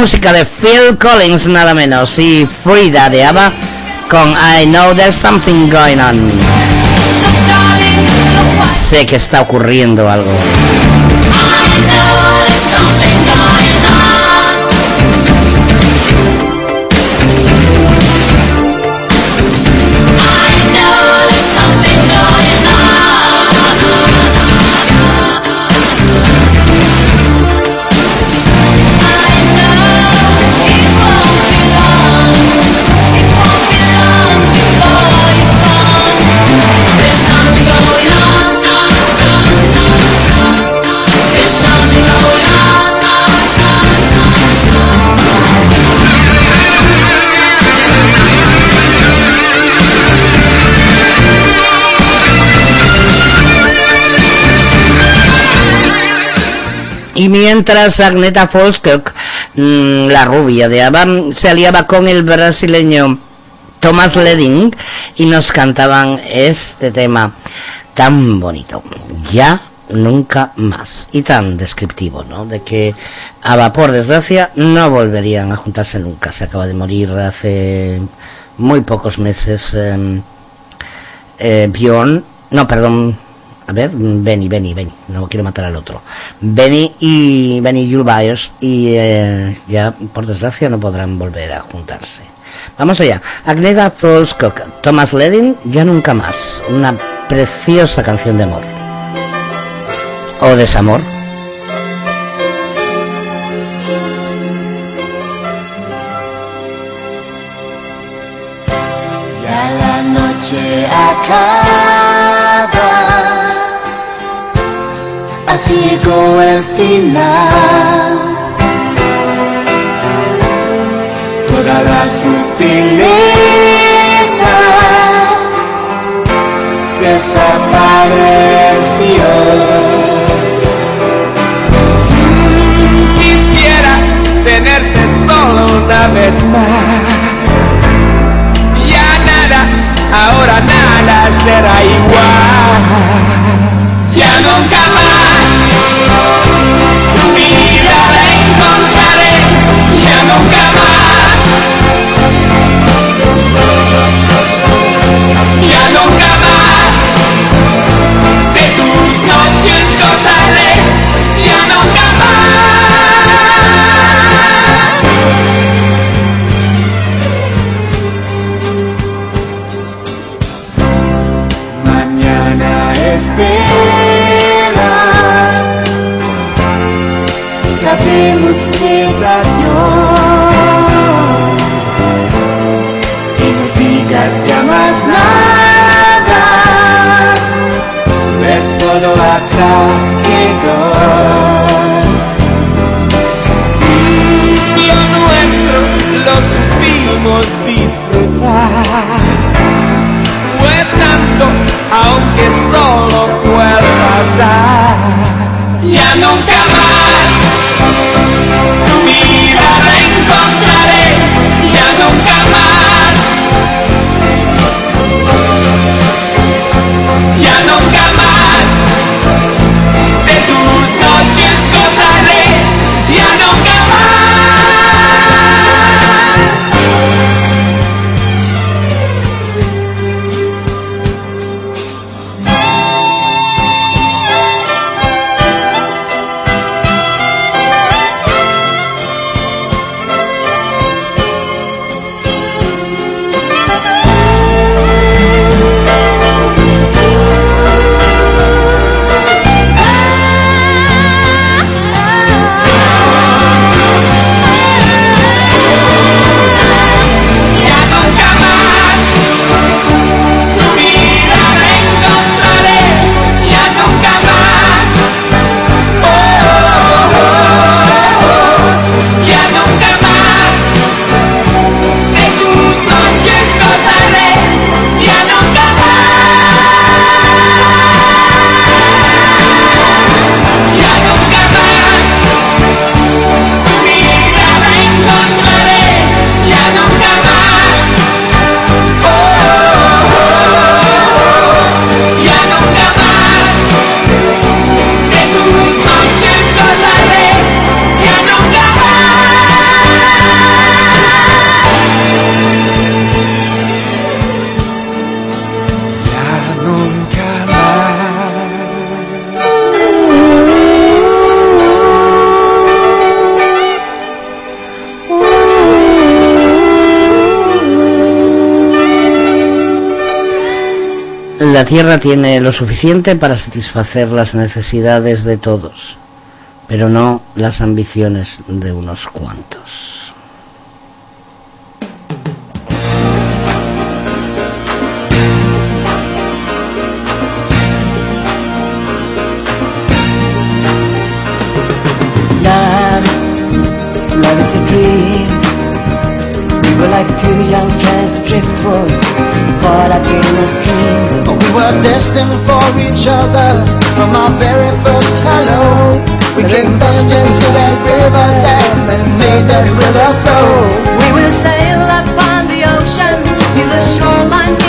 Música de Phil Collins nada menos y Frida de ABBA con I Know There's Something Going On. Sé que está ocurriendo algo. Mientras Agneta Folskirk, mm, la rubia de ABBA, se aliaba con el brasileño Thomas Leding y nos cantaban este tema tan bonito. Ya nunca más. Y tan descriptivo, ¿no? De que ABBA, por desgracia, no volverían a juntarse nunca. Se acaba de morir hace muy pocos meses eh, eh, Bjorn, no, perdón, a ver, Benny, Benny, Benny, no quiero matar al otro. Benny y Benny Jules y eh, ya, por desgracia, no podrán volver a juntarse. Vamos allá. Agneta Folskog, Thomas Ledin, Ya Nunca Más. Una preciosa canción de amor. O desamor. Ya la noche así llegó el final. Toda la sutileza desapareció. Quisiera tenerte solo una vez más. Ya nada, ahora nada será igual. Todo Tierra tiene lo suficiente para satisfacer las necesidades de todos, pero no las ambiciones de unos cuantos. Like two young strands of driftwood, caught up in a stream. We were destined for each other from our very first hello. We came bust into that river dam and made that river flow. We will sail upon the ocean till the shoreline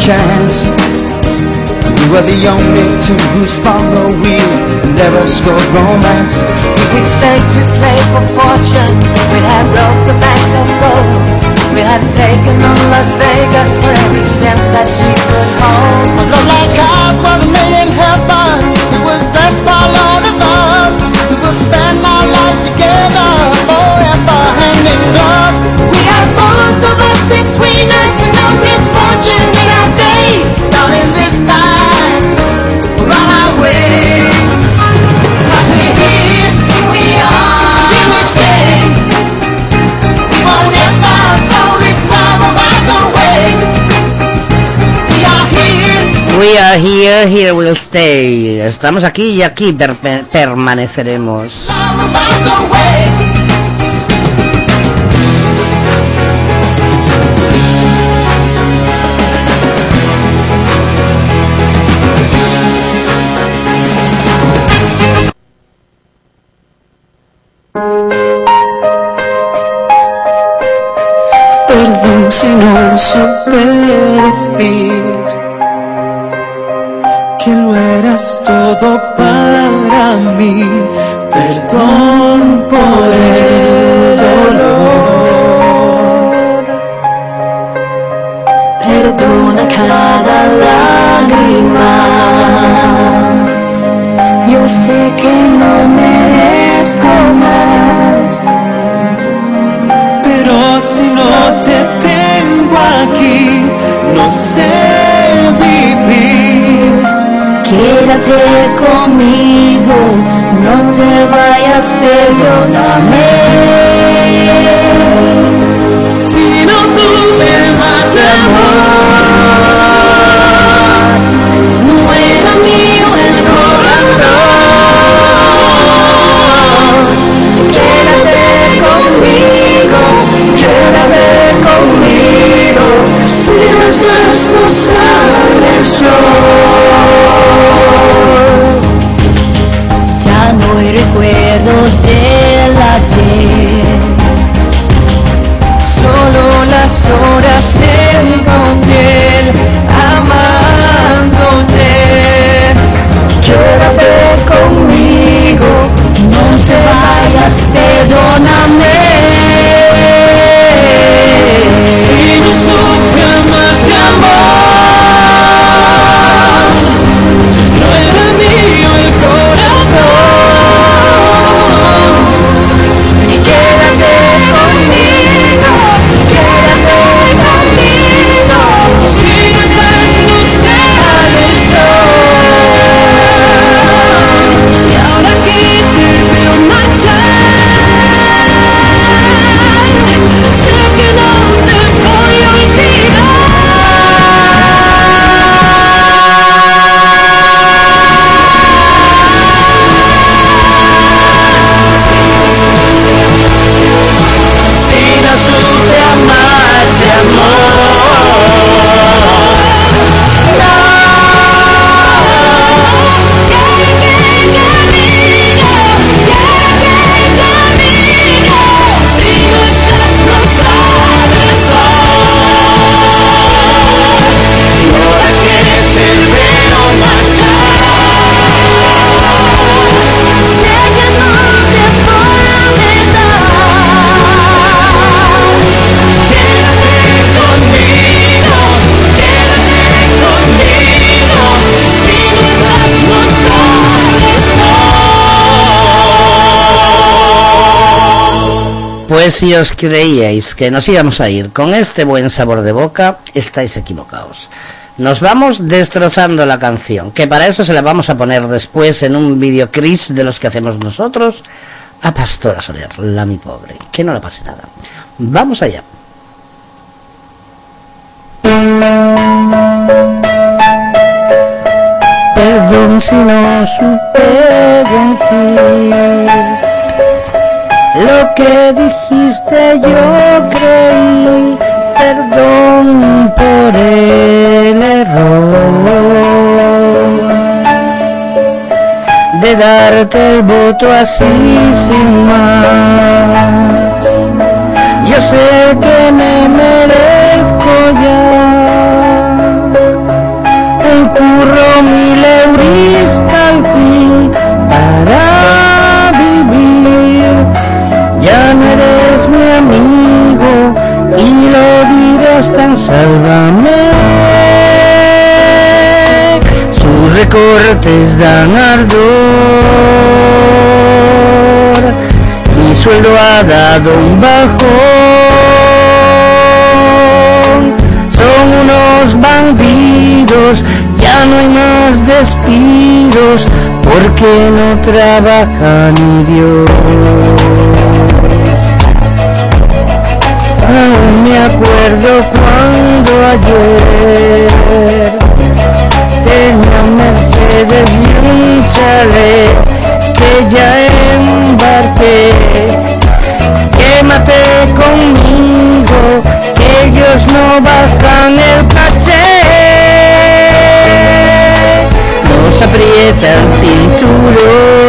chance. We were the only two who spun the wheel and never scored romance. If we'd stayed to play for fortune, we'd have broke the banks of gold. We'd have taken on Las Vegas for every cent that she could hold. A love like ours was made in heaven. Are here, here we'll stay. Estamos aquí y aquí per- per- permaneceremos. Perdón si no supe decir todo para mí. Horas Pues si os creíais que nos íbamos a ir con este buen sabor de boca, estáis equivocados. Nos vamos destrozando la canción, que para eso se la vamos a poner después en un videocris de los que hacemos nosotros a Pastora Soler, la mi pobre, que no le pase nada. Vamos allá. Perdón si no supe. Lo que dijiste yo creí, perdón por el error de darte el voto así sin más. Yo sé que me merezco ya Ven, sálvame. Sus recortes dan ardor y sueldo ha dado un bajón. Son unos bandidos, ya no hay más despidos porque no trabaja ni Dios. Aún me acuerdo cuando ayer tenía Mercedes y un chalet que ya embarqué. Quémate conmigo, ellos no bajan el caché. Nos aprieta el cinturón.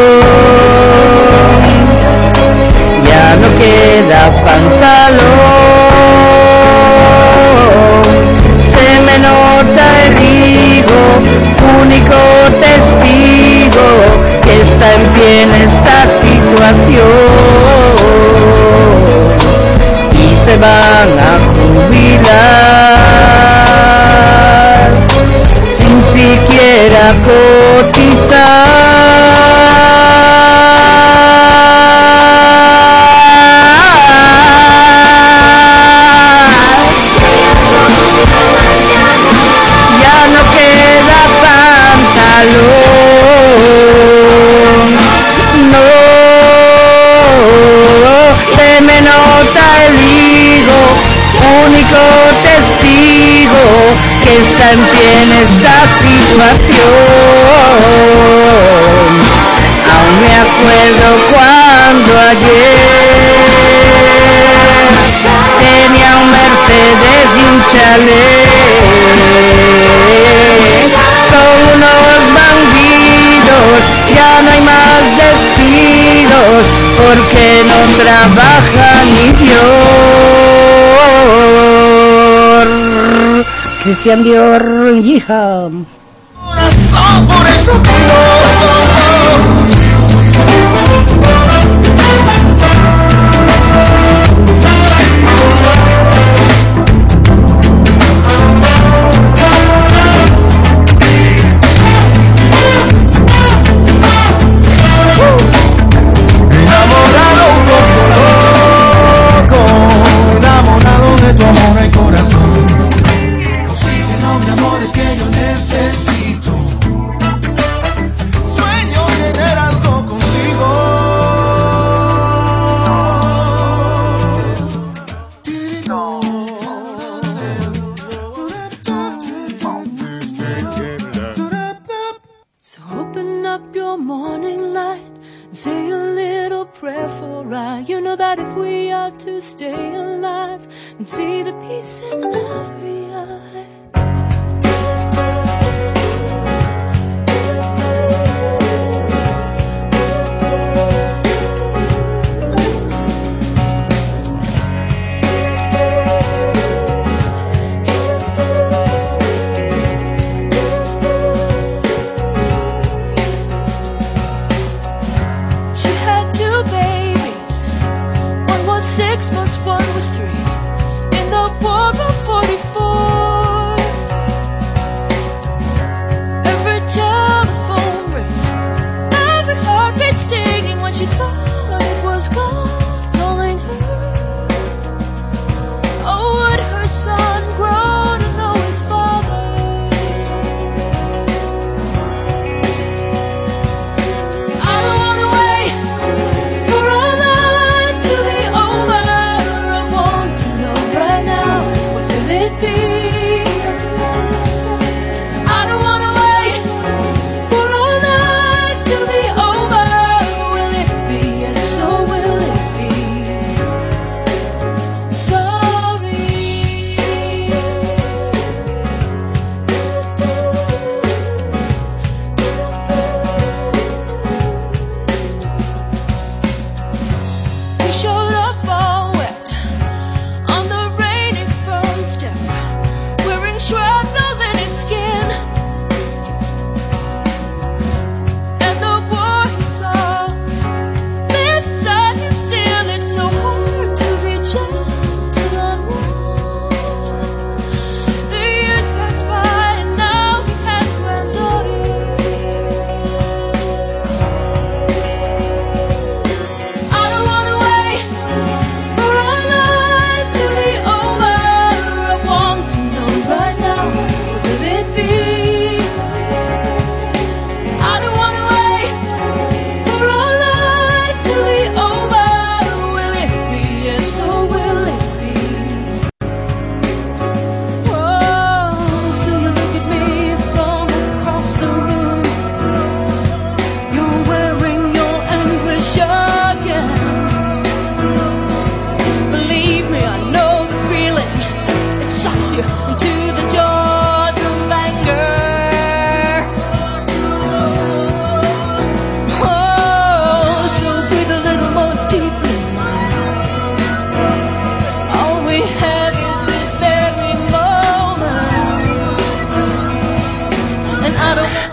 Christian Dior, hija.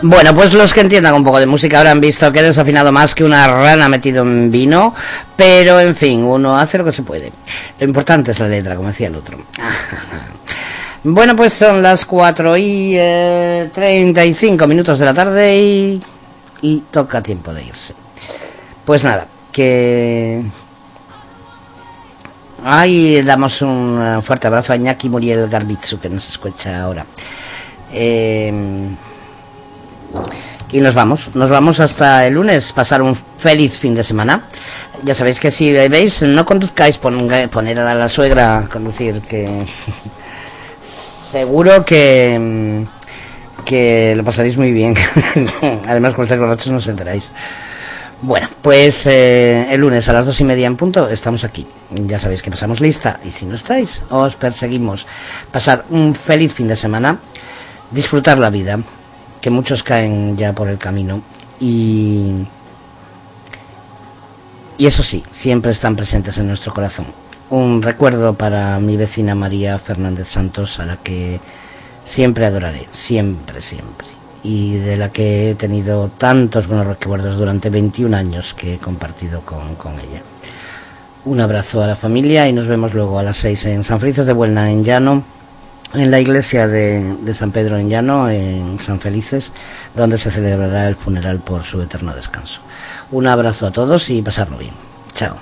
Bueno, pues los que entiendan un poco de música habrán visto que he desafinado más que una rana metido en vino, pero en fin, uno hace lo que se puede. Lo importante es la letra, como decía el otro. Bueno, pues son las 4 y eh, 35 minutos de la tarde y, toca tiempo de irse. Pues nada, que... Ahí damos un eh, fuerte abrazo a Iñaki Muriel Garbitzu, que nos escucha ahora. Eh, y nos vamos, nos vamos hasta el lunes, pasar un feliz fin de semana. Ya sabéis que si veis, no conduzcáis, ponga- poner a la suegra a conducir, que seguro que, que lo pasaréis muy bien. Además, con estáis borrachos no os enteráis. Bueno, pues eh, el lunes a las dos y media en punto estamos aquí. Ya sabéis que pasamos lista y si no estáis, os perseguimos. Pasar un feliz fin de semana, disfrutar la vida, que muchos caen ya por el camino y y eso sí, siempre están presentes en nuestro corazón. Un recuerdo para mi vecina María Fernández Santos, a la que siempre adoraré, siempre, siempre. Y de la que he tenido tantos buenos recuerdos durante 21 años que he compartido con, con ella. Un abrazo a la familia y nos vemos luego a las 6 en San Felices de Buelna, en Llano, en la iglesia de, San Pedro en Llano, en San Felices, donde se celebrará el funeral por su eterno descanso. Un abrazo a todos y pasarlo bien. Chao.